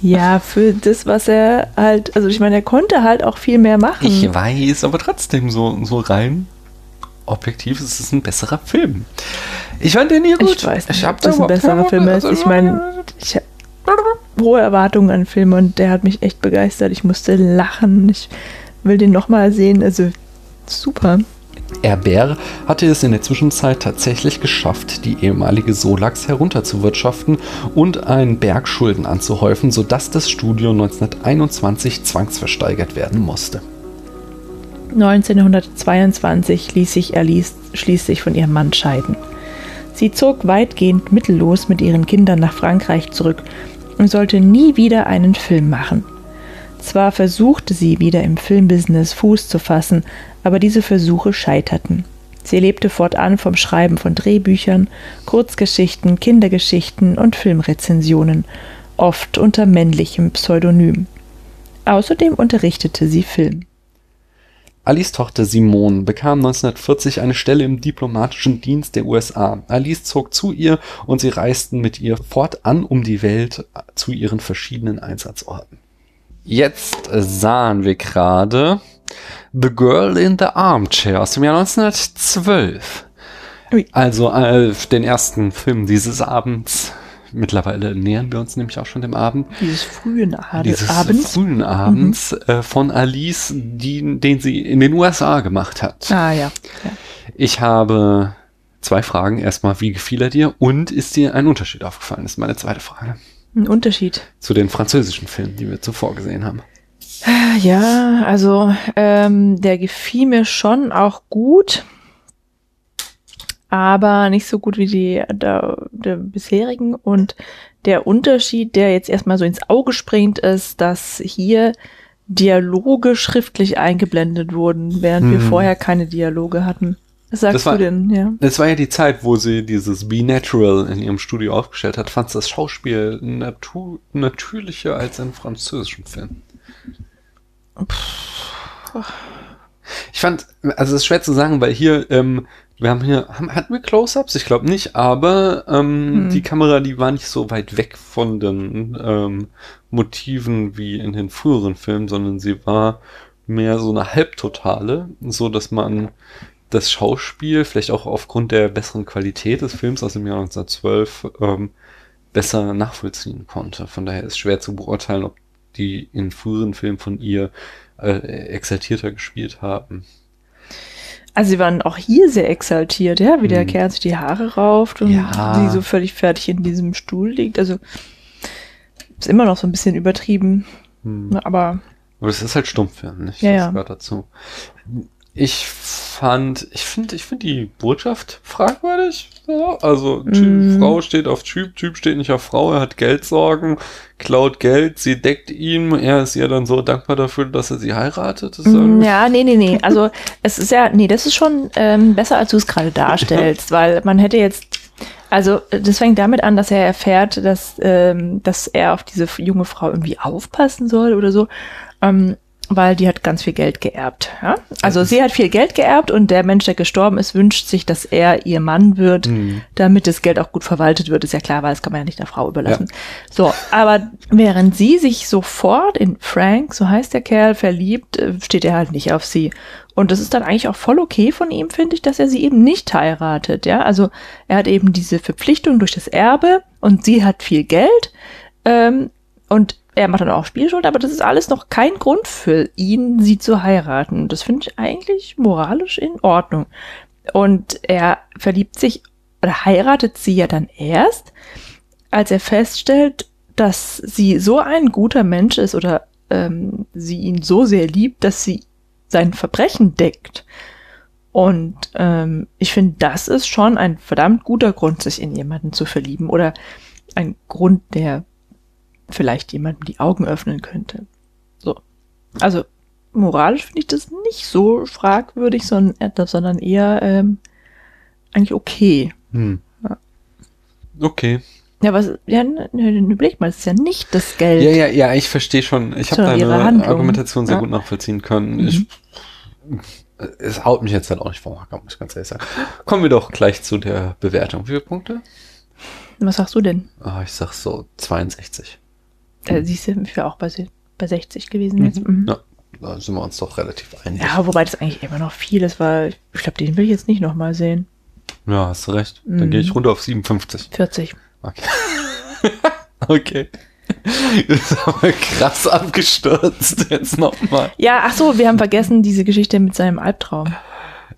Ja, für das, was er halt, also ich meine, er konnte halt auch viel mehr machen.
Ich weiß, aber trotzdem so, so rein objektiv ist es ein besserer Film. Ich fand den hier gut.
Ich weiß nicht,
hab
ob das
da
ein besserer Film ist.
also-
Ich meine, ich habe hohe Erwartungen an Filme und der hat mich echt begeistert. Ich musste lachen. Ich will den nochmal sehen. Also super.
Herbert hatte es in der Zwischenzeit tatsächlich geschafft, die ehemalige Solax herunterzuwirtschaften und einen Berg Schulden anzuhäufen, sodass das Studio 1921 zwangsversteigert werden musste.
1922 ließ sich Alice schließlich von ihrem Mann scheiden. Sie zog weitgehend mittellos mit ihren Kindern nach Frankreich zurück und sollte nie wieder einen Film machen. Zwar versuchte sie wieder im Filmbusiness Fuß zu fassen, aber diese Versuche scheiterten. Sie lebte fortan vom Schreiben von Drehbüchern, Kurzgeschichten, Kindergeschichten und Filmrezensionen, oft unter männlichem Pseudonym. Außerdem unterrichtete sie Film.
Alice Tochter Simone bekam 1940 eine Stelle im diplomatischen Dienst der USA. Alice zog zu ihr und sie reisten mit ihr fortan um die Welt zu ihren verschiedenen Einsatzorten. Jetzt sahen wir gerade The Girl in the Armchair aus dem Jahr 1912.
Ui.
Also äh, den ersten Film dieses Abends. Mittlerweile nähern wir uns nämlich auch schon dem Abend.
Dieses frühen Ade-
Dieses
Abends.
frühen Abends äh, von Alice, die, den sie in den USA gemacht hat.
Ah ja. ja.
Ich habe zwei Fragen. Erstmal, wie gefiel er dir? Und ist dir ein Unterschied aufgefallen? Das ist meine zweite Frage.
Ein Unterschied.
Zu den französischen Filmen, die wir zuvor gesehen haben.
Ja, also ähm, der gefiel mir schon auch gut. Aber nicht so gut wie die der, der bisherigen. Und der Unterschied, der jetzt erstmal so ins Auge springt, ist, dass hier Dialoge schriftlich eingeblendet wurden, während hm. wir vorher keine Dialoge hatten. Was sagst
war,
du denn? Ja.
Das war ja die Zeit, wo sie dieses Be Natural in ihrem Studio aufgestellt hat. Fand das Schauspiel natu natürlicher als in französischen Filmen. Ich fand, also es ist schwer zu sagen, weil hier, ähm, wir haben hier, haben, hatten wir Close-Ups? Ich glaube nicht, aber ähm, hm. die Kamera, die war nicht so weit weg von den ähm, Motiven wie in den früheren Filmen, sondern sie war mehr so eine Halbtotale, so dass man das Schauspiel, vielleicht auch aufgrund der besseren Qualität des Films aus dem Jahr 1912, ähm, besser nachvollziehen konnte. Von daher ist schwer zu beurteilen, ob die in früheren Filmen von ihr äh, exaltierter gespielt haben.
Also sie waren auch hier sehr exaltiert, ja, wie der hm. Kerl sich die Haare rauft und ja. sie so völlig fertig in diesem Stuhl liegt. Also ist immer noch so ein bisschen übertrieben, hm. aber
aber es ist halt Stummfilm, nicht?
Ja,
das
ja.
gehört dazu. Ich fand, ich finde, ich finde die Botschaft fragwürdig. Ja, also typ, mm. Frau steht auf Typ, Typ steht nicht auf Frau, er hat Geldsorgen, klaut Geld, sie deckt ihm, er ist ihr dann so dankbar dafür, dass er sie heiratet.
Mm, ja, nee, nee, nee. Also es ist ja, nee, das ist schon ähm, besser, als du es gerade darstellst, weil man hätte jetzt also das fängt damit an, dass er erfährt, dass, ähm, dass er auf diese junge Frau irgendwie aufpassen soll oder so. Ähm, weil die hat ganz viel Geld geerbt. Ja? Also sie hat viel Geld geerbt und der Mensch, der gestorben ist, wünscht sich, dass er ihr Mann wird, mhm. damit das Geld auch gut verwaltet wird. Ist ja klar, weil das kann man ja nicht der Frau überlassen. Ja. So, aber während sie sich sofort in Frank, so heißt der Kerl, verliebt, äh, steht er halt nicht auf sie. Und das ist dann eigentlich auch voll okay von ihm, finde ich, dass er sie eben nicht heiratet. Ja, also er hat eben diese Verpflichtung durch das Erbe und sie hat viel Geld. Ähm, und er macht dann auch Spielschuld, aber das ist alles noch kein Grund für ihn, sie zu heiraten. Das finde ich eigentlich moralisch in Ordnung. Und er verliebt sich oder heiratet sie ja dann erst, als er feststellt, dass sie so ein guter Mensch ist oder ähm, sie ihn so sehr liebt, dass sie sein Verbrechen deckt. Und ähm, ich finde, das ist schon ein verdammt guter Grund, sich in jemanden zu verlieben oder ein Grund, der vielleicht jemandem die Augen öffnen könnte. So. Also moralisch finde ich das nicht so fragwürdig, sondern, äh, sondern eher ähm, eigentlich okay.
Hm. Ja. Okay.
Ja, was, ja, überleg mal, es ist ja nicht das Geld.
Ja, ja, ja, ich verstehe schon. Ich habe deine Argumentation sehr ja. gut nachvollziehen können. Mhm. Ich, es haut mich jetzt halt auch nicht vom Hacker, muss ich ganz ehrlich sagen. Kommen wir doch gleich zu der Bewertung. Wie viele Punkte?
Was sagst du denn?
Oh, ich sag so 62.
Äh, siehst du, ich wäre auch bei, bei 60 gewesen mhm. jetzt. Mhm.
Ja, da sind wir uns doch relativ einig.
Ja, wobei das eigentlich immer noch viel ist, weil ich glaube, den will ich jetzt nicht nochmal sehen.
Ja, hast du recht. Dann mhm. gehe ich runter auf 57.
40.
Okay. okay. Das ist aber krass abgestürzt jetzt nochmal.
Ja, ach so, wir haben vergessen diese Geschichte mit seinem Albtraum.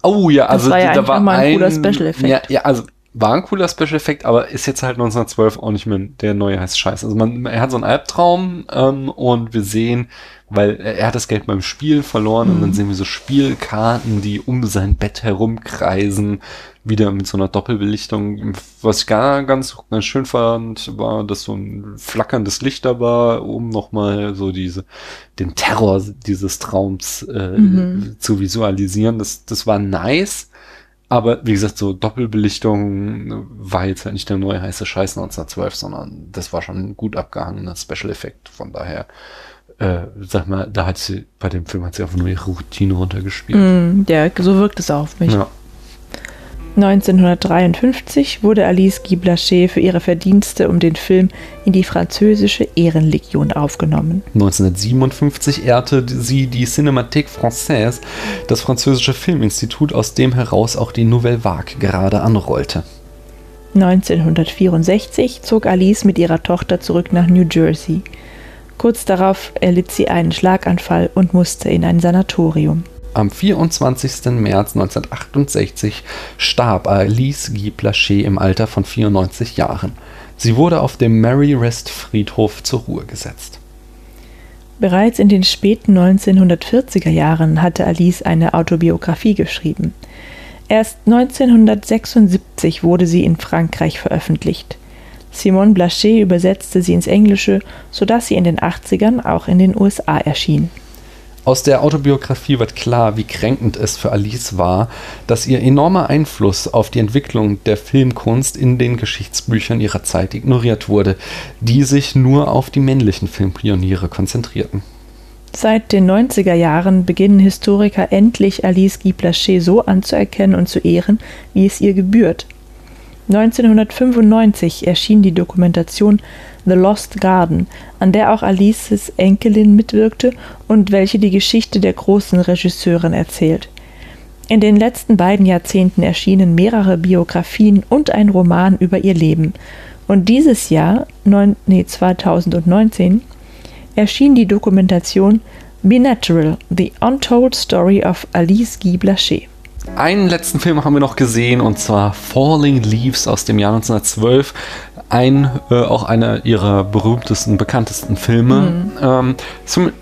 Oh ja, also
das war ja
da war
mal ein cooler Special-Effekt.
Ja, ja, also war ein cooler Special-Effekt, aber ist jetzt halt 1912 auch nicht mehr der neue heiße Scheiß. Also man, er hat so einen Albtraum ähm, und wir sehen, weil er hat das Geld beim Spiel verloren mhm. und dann mhm. sehen wir so Spielkarten, die um sein Bett herumkreisen, wieder mit so einer Doppelbelichtung. Was ich gar ganz, ganz schön fand, war, dass so ein flackerndes Licht da war, um nochmal so diese, den Terror dieses Traums äh, mhm. zu visualisieren. Das, das war nice. Aber wie gesagt, so Doppelbelichtung war jetzt halt nicht der neue heiße Scheiß 1912, sondern das war schon ein gut abgehangener Special-Effekt. Von daher, äh, sag mal, da hat sie, bei dem Film hat sie einfach nur ihre Routine runtergespielt.
Mm, ja, so wirkt es auf mich. Ja. 1953 wurde Alice Guy Blaché für ihre Verdienste um den Film in die französische Ehrenlegion aufgenommen.
1957 ehrte sie die Cinémathèque Française, das französische Filminstitut, aus dem heraus auch die Nouvelle Vague gerade anrollte.
1964 zog Alice mit ihrer Tochter zurück nach New Jersey. Kurz darauf erlitt sie einen Schlaganfall und musste in ein Sanatorium.
Am 24. März 1968 starb Alice Guy Blaché im Alter von 94 Jahren. Sie wurde auf dem Mary Rest Friedhof zur Ruhe gesetzt.
Bereits in den späten 1940er Jahren hatte Alice eine Autobiografie geschrieben. Erst 1976 wurde sie in Frankreich veröffentlicht. Simone Blaché übersetzte sie ins Englische, sodass sie in den 80ern auch in den USA erschien.
Aus der Autobiografie wird klar, wie kränkend es für Alice war, dass ihr enormer Einfluss auf die Entwicklung der Filmkunst in den Geschichtsbüchern ihrer Zeit ignoriert wurde, die sich nur auf die männlichen Filmpioniere konzentrierten.
Seit den 90er Jahren beginnen Historiker endlich Alice Guy Blaché so anzuerkennen und zu ehren, wie es ihr gebührt. 1995 erschien die Dokumentation The Lost Garden, an der auch Alices Enkelin mitwirkte und welche die Geschichte der großen Regisseurin erzählt. In den letzten beiden Jahrzehnten erschienen mehrere Biografien und ein Roman über ihr Leben. Und dieses Jahr, neun, nee, 2019, erschien die Dokumentation Be Natural, The Untold Story of Alice Guy Blaché.
Einen letzten Film haben wir noch gesehen und zwar Falling Leaves aus dem Jahr 1912. Ein, äh, auch einer ihrer berühmtesten, bekanntesten Filme. Mhm. Ähm, zum,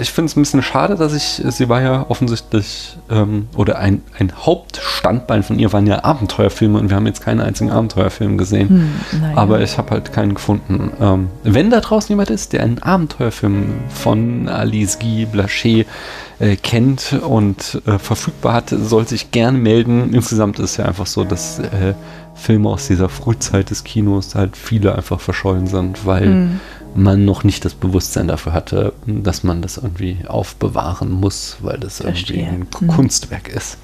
ich finde es ein bisschen schade, dass ich, sie war ja offensichtlich, ähm, oder ein, ein Hauptstandbein von ihr waren ja Abenteuerfilme und wir haben jetzt keinen einzigen Abenteuerfilm gesehen. Hm, Aber ich habe halt keinen gefunden. Ähm, wenn da draußen jemand ist, der einen Abenteuerfilm von Alice Guy Blaché äh, kennt und äh, verfügbar hat, soll sich gern melden. Insgesamt ist es ja einfach so, dass äh, Filme aus dieser Frühzeit des Kinos halt viele einfach verschollen sind, weil mhm. man noch nicht das Bewusstsein dafür hatte, dass man das irgendwie aufbewahren muss, weil das Verstehe. irgendwie ein mhm. Kunstwerk ist.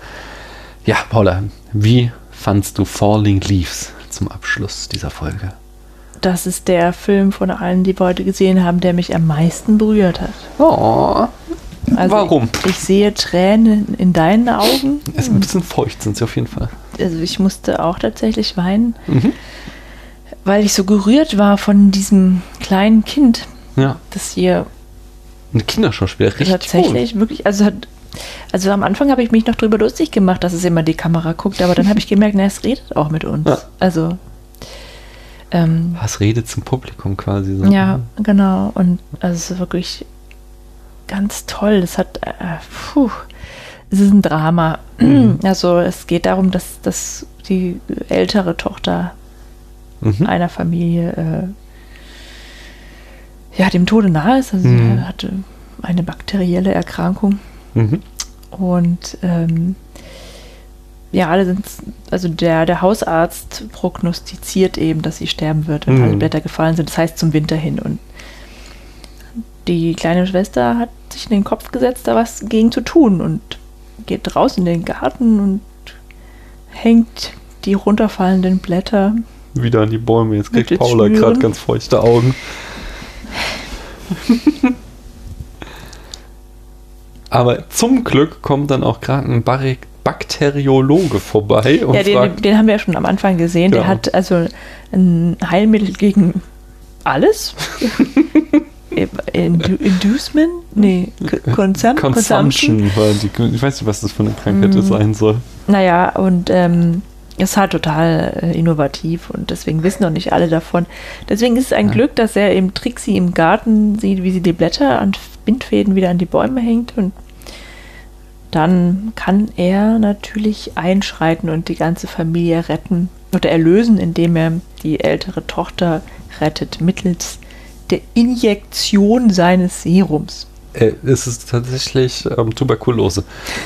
Ja, Paula, wie fandst du Falling Leaves zum Abschluss dieser Folge?
Das ist der Film von allen, die wir heute gesehen haben, der mich am meisten berührt hat.
Oh, also Warum?
Ich, ich, sehe Tränen in deinen Augen.
Es ist ein bisschen feucht, sind sie auf jeden Fall.
Also ich musste auch tatsächlich weinen, mhm. weil ich so gerührt war von diesem kleinen Kind,
ja.
das hier
eine Kinderschauspieler richtig
tatsächlich gut. wirklich, also hat, also am Anfang habe ich mich noch drüber lustig gemacht, dass es immer die Kamera guckt, aber dann habe ich gemerkt, na, es redet auch mit uns. Ja. Also
ähm, Was redet zum Publikum quasi so.
Ja, genau. Und also es ist wirklich ganz toll. Es hat, äh, puh, es ist ein Drama. Mhm. Also es geht darum, dass, dass die ältere Tochter mhm. einer Familie äh, ja, dem Tode nahe ist. Also mhm. sie hatte eine bakterielle Erkrankung. Mhm. Und ähm, ja, alle sind, also der, der Hausarzt prognostiziert eben, dass sie sterben wird, wenn alle mhm. Blätter gefallen sind. Das heißt zum Winter hin. Und die kleine Schwester hat sich in den Kopf gesetzt, da was gegen zu tun und geht raus in den Garten und hängt die runterfallenden Blätter
wieder an die Bäume. Jetzt kriegt Paula gerade ganz feuchte Augen. Aber zum Glück kommt dann auch gerade ein Barrik Bakteriologe vorbei.
Und ja, den, fragt, den, haben wir ja schon am Anfang gesehen. Ja. Der hat also ein Heilmittel gegen alles. Inducement? Nee, Consumption.
Consumption. Ich weiß nicht, was das für eine Krankheit mm. sein soll.
Naja, und ähm, ist halt total äh, innovativ und deswegen wissen noch nicht alle davon. Deswegen ist es ein ja. Glück, dass er im Trixie im Garten sieht, wie sie die Blätter an Bindfäden wieder an die Bäume hängt und dann kann er natürlich einschreiten und die ganze Familie retten oder erlösen, indem er die ältere Tochter rettet mittels der Injektion seines Serums.
Äh, es ist tatsächlich ähm, Tuberkulose.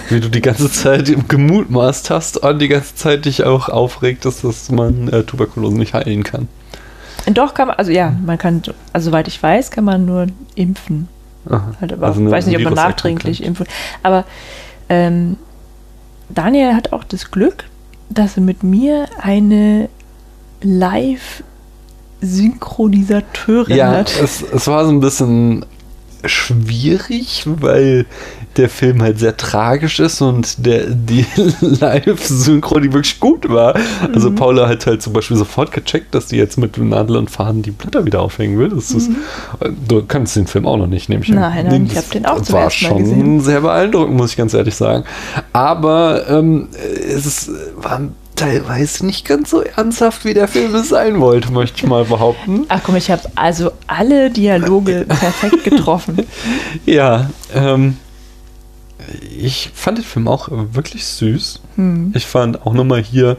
Wie du die ganze Zeit gemutmaßt hast und die ganze Zeit dich auch aufregt, dass, man äh, Tuberkulose nicht heilen kann.
Doch kann man, also ja, man kann, also soweit ich weiß, kann man nur impfen. Aha, halt, aber also ich weiß nicht, ob man nachträglich impfen. Aber ähm, Daniel hat auch das Glück, dass er mit mir eine live Synchronisateurin
ja,
hat.
Es, es war so ein bisschen schwierig, weil der Film halt sehr tragisch ist und der, die Live-Synchro, die wirklich gut war. Also mhm. Paula hat halt zum Beispiel sofort gecheckt, dass die jetzt mit Nadel und Faden die Blätter wieder aufhängen will. Das ist, mhm. Du kannst den Film auch noch nicht, nehme ich
Nein, nein, ich habe den auch
zum ersten Mal gesehen. war schon sehr beeindruckend, muss ich ganz ehrlich sagen. Aber ähm, es war ein teilweise nicht ganz so ernsthaft, wie der Film es sein wollte, möchte ich mal behaupten.
Ach komm, ich habe also alle Dialoge perfekt getroffen.
ja, ähm, ich fand den Film auch wirklich süß.
Hm.
Ich fand auch nochmal hier,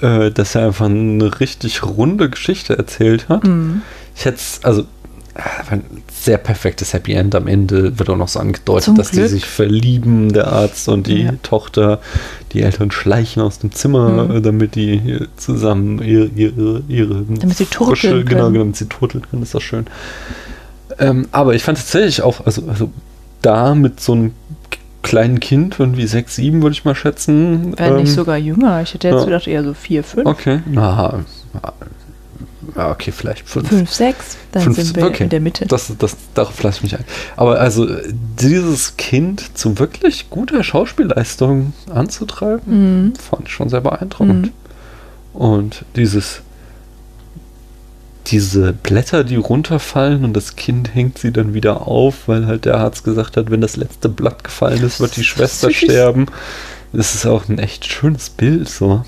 äh, dass er einfach eine richtig runde Geschichte erzählt hat.
Hm.
Ich hätte es, also sehr perfektes Happy End. Am Ende wird auch noch so angedeutet,
Zum
dass die
Glück.
sich verlieben, der Arzt und die
Ja.
Tochter. Die Eltern schleichen aus dem Zimmer,
Mhm.
äh, damit die zusammen ihre, ihre, ihre
Damit sie turteln
genau,
können.
genau, damit sie turteln können, ist das schön. Ähm, aber ich fand tatsächlich auch, also, also da mit so einem kleinen Kind, irgendwie sechs, sieben würde ich mal schätzen.
Wenn nicht
ähm,
sogar jünger. Ich hätte jetzt
ja.
gedacht, eher so vier, fünf.
Okay. Na, ja, okay, vielleicht fünf.
Fünf, sechs, dann
Fünf,
sind wir
okay.
in der Mitte.
Das, das, darauf lasse ich mich ein. Aber also dieses Kind zu wirklich guter Schauspielleistung anzutreiben,
Mhm.
fand ich schon sehr beeindruckend.
Mhm.
Und dieses diese Blätter, die runterfallen und das Kind hängt sie dann wieder auf, weil halt der Arzt gesagt hat, wenn das letzte Blatt gefallen ist, wird die Schwester
Süß.
sterben. Das ist auch ein echt schönes Bild, so.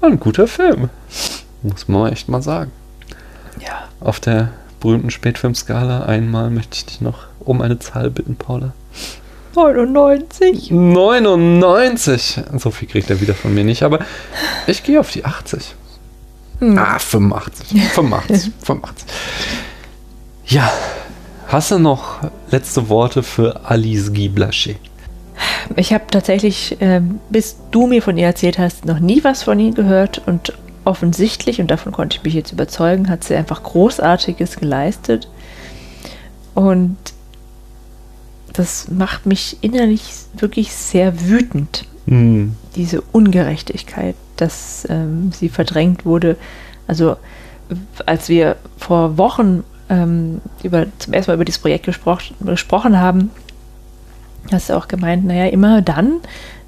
War ein guter Film. Muss man echt mal sagen.
Ja.
Auf der berühmten Spätfilmskala einmal möchte ich dich noch um eine Zahl bitten, Paula.
99.
99! So viel kriegt er wieder von mir nicht, aber ich gehe auf die 80.
Hm.
Ah, 85. 85. 85. Ja. Hast du noch letzte Worte für Alice Guy Blaché?
Ich habe tatsächlich, ähm, bis du mir von ihr erzählt hast, noch nie was von ihr gehört und offensichtlich, und davon konnte ich mich jetzt überzeugen, hat sie einfach Großartiges geleistet. Und das macht mich innerlich wirklich sehr wütend,
Hm.
diese Ungerechtigkeit, dass ähm, sie verdrängt wurde. Also als wir vor Wochen ähm, über, zum ersten Mal über dieses Projekt gesproch gesprochen haben, hast du auch gemeint, naja, immer dann,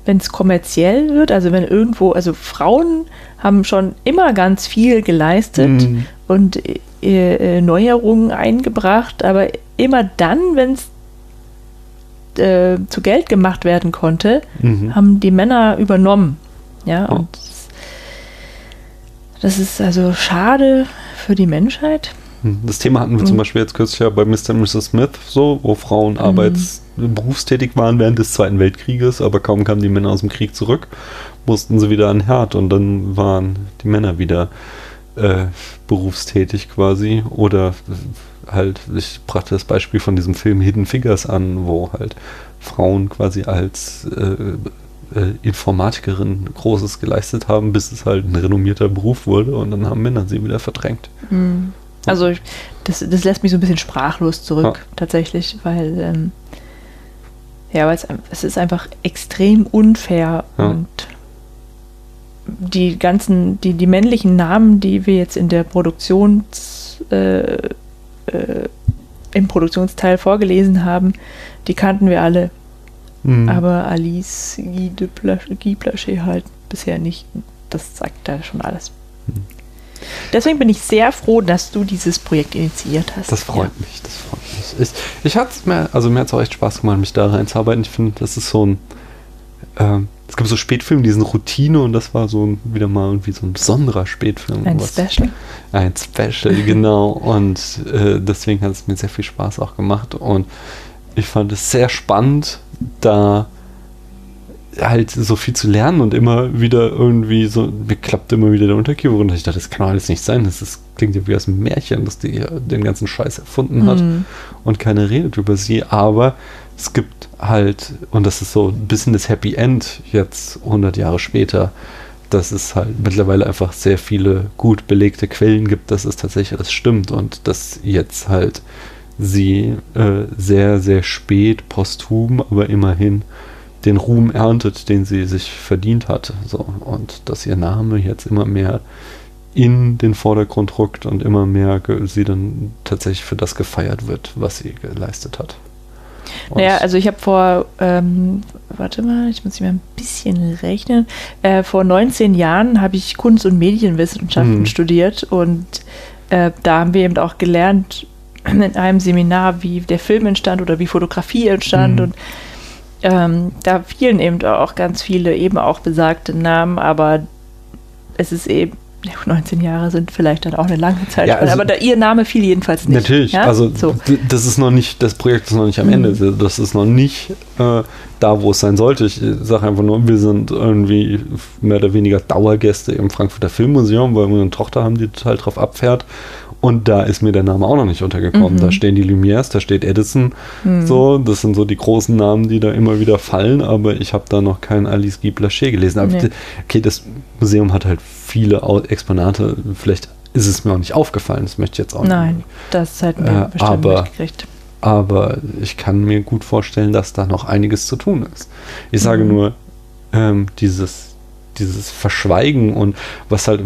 wenn es kommerziell wird, also wenn irgendwo, also Frauen haben schon immer ganz viel geleistet
Mhm.
und äh, äh, Neuerungen eingebracht, aber immer dann, wenn es äh, zu Geld gemacht werden konnte,
Mhm.
haben die Männer übernommen. Ja,
Oh.
und das, ist also schade für die Menschheit.
Hm. Das Thema hatten wir zum
Mhm.
Beispiel jetzt kürzlich ja bei Mr. und Mrs. Smith so, wo Frauen
Mhm.
arbeits-, berufstätig waren während des Zweiten Weltkrieges, aber kaum kamen die Männer aus dem Krieg zurück, mussten sie wieder an Herd und dann waren die Männer wieder äh, berufstätig quasi. Oder halt, ich brachte das Beispiel von diesem Film Hidden Figures an, wo halt Frauen quasi als äh, äh, Informatikerin Großes geleistet haben, bis es halt ein renommierter Beruf wurde und dann haben Männer sie wieder verdrängt.
Mhm. Also ich, das, das lässt mich so ein bisschen sprachlos zurück,
Ja.
tatsächlich, weil ähm, ja, weil es, ist einfach extrem unfair
Ja.
und die ganzen, die, die männlichen Namen, die wir jetzt in der Produktions, äh, äh, im Produktionsteil vorgelesen haben, die kannten wir alle,
Mhm.
aber Alice Guy, de Guy Blaché halt bisher nicht. Das sagt da schon alles.
Hm.
Deswegen bin ich sehr froh, dass du dieses Projekt initiiert hast.
Das freut mich, das freut mich. Ich, ich hatte es mir, also mir hat es auch echt Spaß gemacht, mich da reinzuarbeiten. Ich finde, das ist so ein, ähm, es gibt so Spätfilme, die sind Routine und das war so ein, wieder mal irgendwie so ein besonderer Spätfilm.
Ein
was-
Special.
Ein Special, genau. Und äh, deswegen hat es mir sehr viel Spaß auch gemacht. Und ich fand es sehr spannend, da halt so viel zu lernen und immer wieder irgendwie so, mir klappt immer wieder der Unterkiefer runter. Ich dachte, das kann alles nicht sein. Das ist, klingt ja wie aus einem Märchen, dass die den ganzen Scheiß erfunden hat
Mhm.
und keiner redet über sie. Aber es gibt halt, und das ist so ein bisschen das Happy End jetzt 100 Jahre später, dass es halt mittlerweile einfach sehr viele gut belegte Quellen gibt, dass es tatsächlich alles stimmt und dass jetzt halt sie äh, sehr, sehr spät, posthum, aber immerhin den Ruhm erntet, den sie sich verdient hat. So, und dass ihr Name jetzt immer mehr in den Vordergrund rückt und immer mehr sie dann tatsächlich für das gefeiert wird, was sie geleistet hat. Und
Naja, also ich habe vor, ähm, warte mal, ich muss hier mal ein bisschen rechnen. Äh, vor 19 Jahren habe ich Kunst- und Medienwissenschaften
Mhm.
studiert und äh, da haben wir eben auch gelernt in einem Seminar, wie der Film entstand oder wie Fotografie entstand
Mhm.
und ähm, da fielen eben auch ganz viele eben auch besagte Namen, aber es ist eben Ja, 19 Jahre sind vielleicht dann auch eine lange Zeit.
Ja, also-
aber da, ihr Name fiel jedenfalls nicht.
Natürlich,
ja?
also
so.
das ist noch nicht, das Projekt ist noch nicht am
Mhm.
Ende. Das ist noch nicht äh, da, wo es sein sollte. Ich sage einfach nur, wir sind irgendwie mehr oder weniger Dauergäste im Frankfurter Filmmuseum, weil wir eine Tochter haben, die total drauf abfährt. Und da ist mir der Name auch noch nicht untergekommen.
Mhm.
Da stehen die Lumières, da steht Edison.
Mhm.
So, das sind so die großen Namen, die da immer wieder fallen, aber ich habe da noch keinen Alice Guy Blaché gelesen. Aber
Nee.
okay, das Museum hat halt viele Exponate. Vielleicht ist es mir auch nicht aufgefallen. Das möchte ich jetzt auch
Nein, das hätten wir
Äh,
bestimmt
aber-
mitgekriegt.
aber ich kann mir gut vorstellen, dass da noch einiges zu tun ist. Ich sage
Mhm.
nur, ähm, dieses, dieses Verschweigen und was halt,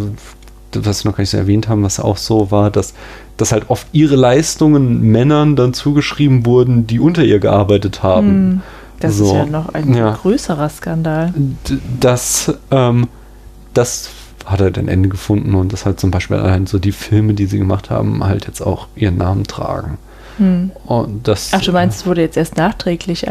was wir noch gar nicht so erwähnt haben, was auch so war, dass, dass halt oft ihre Leistungen Männern dann zugeschrieben wurden, die unter ihr gearbeitet haben.
Hm, Das
So,
ist ja noch ein
ja.
größerer Skandal.
Das, ähm, das hat halt ein Ende gefunden und das halt zum Beispiel allein so die Filme, die sie gemacht haben, halt jetzt auch ihren Namen tragen.
Hm.
Das,
Ach, du meinst, es wurde jetzt erst nachträglich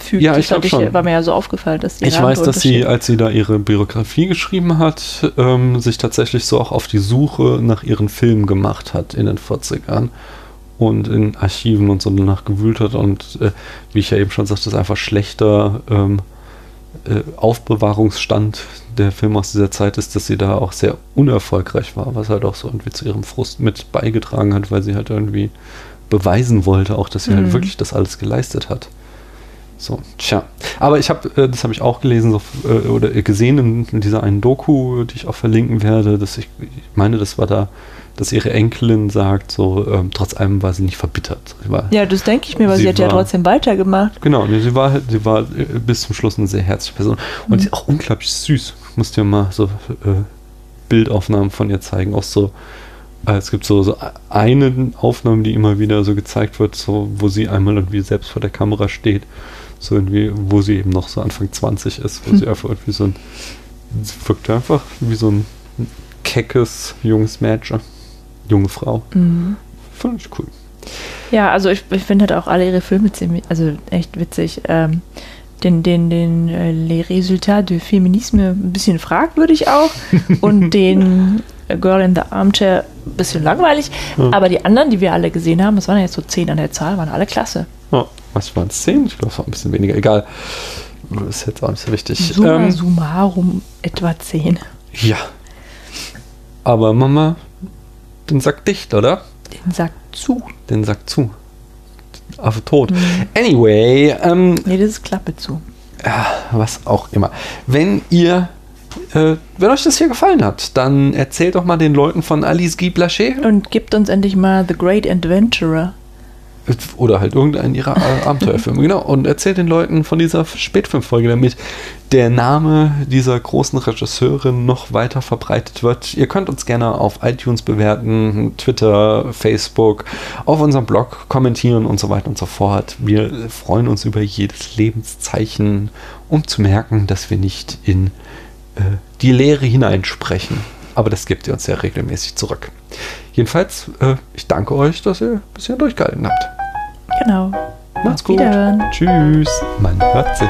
eingefügt?
Ja, ich
Das hatte
glaub schon.
War mir ja so aufgefallen, dass die
Ich weiß, dass sie, als sie da ihre Biografie geschrieben hat, ähm, sich tatsächlich so auch auf die Suche nach ihren Filmen gemacht hat in den 40ern und in Archiven und so danach gewühlt hat und äh, wie ich ja eben schon sagte, das ist einfach schlechter ähm, äh, Aufbewahrungsstand der Filme aus dieser Zeit ist, dass sie da auch sehr unerfolgreich war, was halt auch so irgendwie zu ihrem Frust mit beigetragen hat, weil sie halt irgendwie beweisen wollte, auch dass sie halt
Mhm.
wirklich das alles geleistet hat. So, tja. Aber ich habe, äh, das habe ich auch gelesen so, äh, oder gesehen in, in dieser einen Doku, die ich auch verlinken werde, dass ich, ich meine, das war da, dass ihre Enkelin sagt, so, ähm, trotz allem war sie nicht verbittert. Sie war,
Ja, das denke ich mir, weil sie,
Sie
hat ja
war-
trotzdem weitergemacht.
Genau, nee, sie war, halt- sie war äh, bis zum Schluss eine sehr herzliche Person. Und
Mhm.
sie ist auch unglaublich süß. Ich muss dir mal so äh, Bildaufnahmen von ihr zeigen. Auch so, äh, es gibt so, so eine Aufnahme, die immer wieder so gezeigt wird, so, wo sie einmal irgendwie selbst vor der Kamera steht. So irgendwie, wo sie eben noch so Anfang 20 ist, wo
Hm.
sie einfach irgendwie so ein, sie wirkt einfach wie so ein keckes, junges Mädchen. Junge Frau.
Mhm.
Fand ich cool.
Ja, also ich, ich finde halt auch alle ihre Filme ziemlich, also echt witzig. Ähm, den, den, den äh, Les Résultats du Féminisme ein bisschen fragwürdig auch und den äh, Girl in the Armchair ein bisschen langweilig.
Ja.
Aber die anderen, die wir alle gesehen haben, das waren ja jetzt so zehn an der Zahl, waren alle klasse.
Ja, was waren es? 10? Ich glaube, es war ein bisschen weniger. Egal. Ist jetzt auch nicht so wichtig.
Summa
Ähm,
summarum etwa zehn.
ja. Aber Mama, den Sack dicht, oder?
Den Sack zu.
Den Sack zu. Affe tot.
Mhm.
Anyway, ähm,
Nee, das ist Klappe zu.
ja, was auch immer. Wenn ihr, äh, wenn euch das hier gefallen hat, dann erzählt doch mal den Leuten von Alice Guy Blaché
Und gibt uns endlich mal The Great Adventurer.
Oder halt irgendeinen ihrer Abenteuerfilme, genau. Und erzählt den Leuten von dieser Spätfilmfolge, damit der Name dieser großen Regisseurin noch weiter verbreitet wird. Ihr könnt uns gerne auf iTunes bewerten, Twitter, Facebook, auf unserem Blog kommentieren und so weiter und so fort. Wir freuen uns über jedes Lebenszeichen, um zu merken, dass wir nicht in äh, die Leere hineinsprechen. Aber das gebt ihr uns ja regelmäßig zurück. Jedenfalls, äh, ich danke euch, dass ihr bisher durchgehalten habt.
Genau.
Macht's gut. Tschüss. Man hört sich.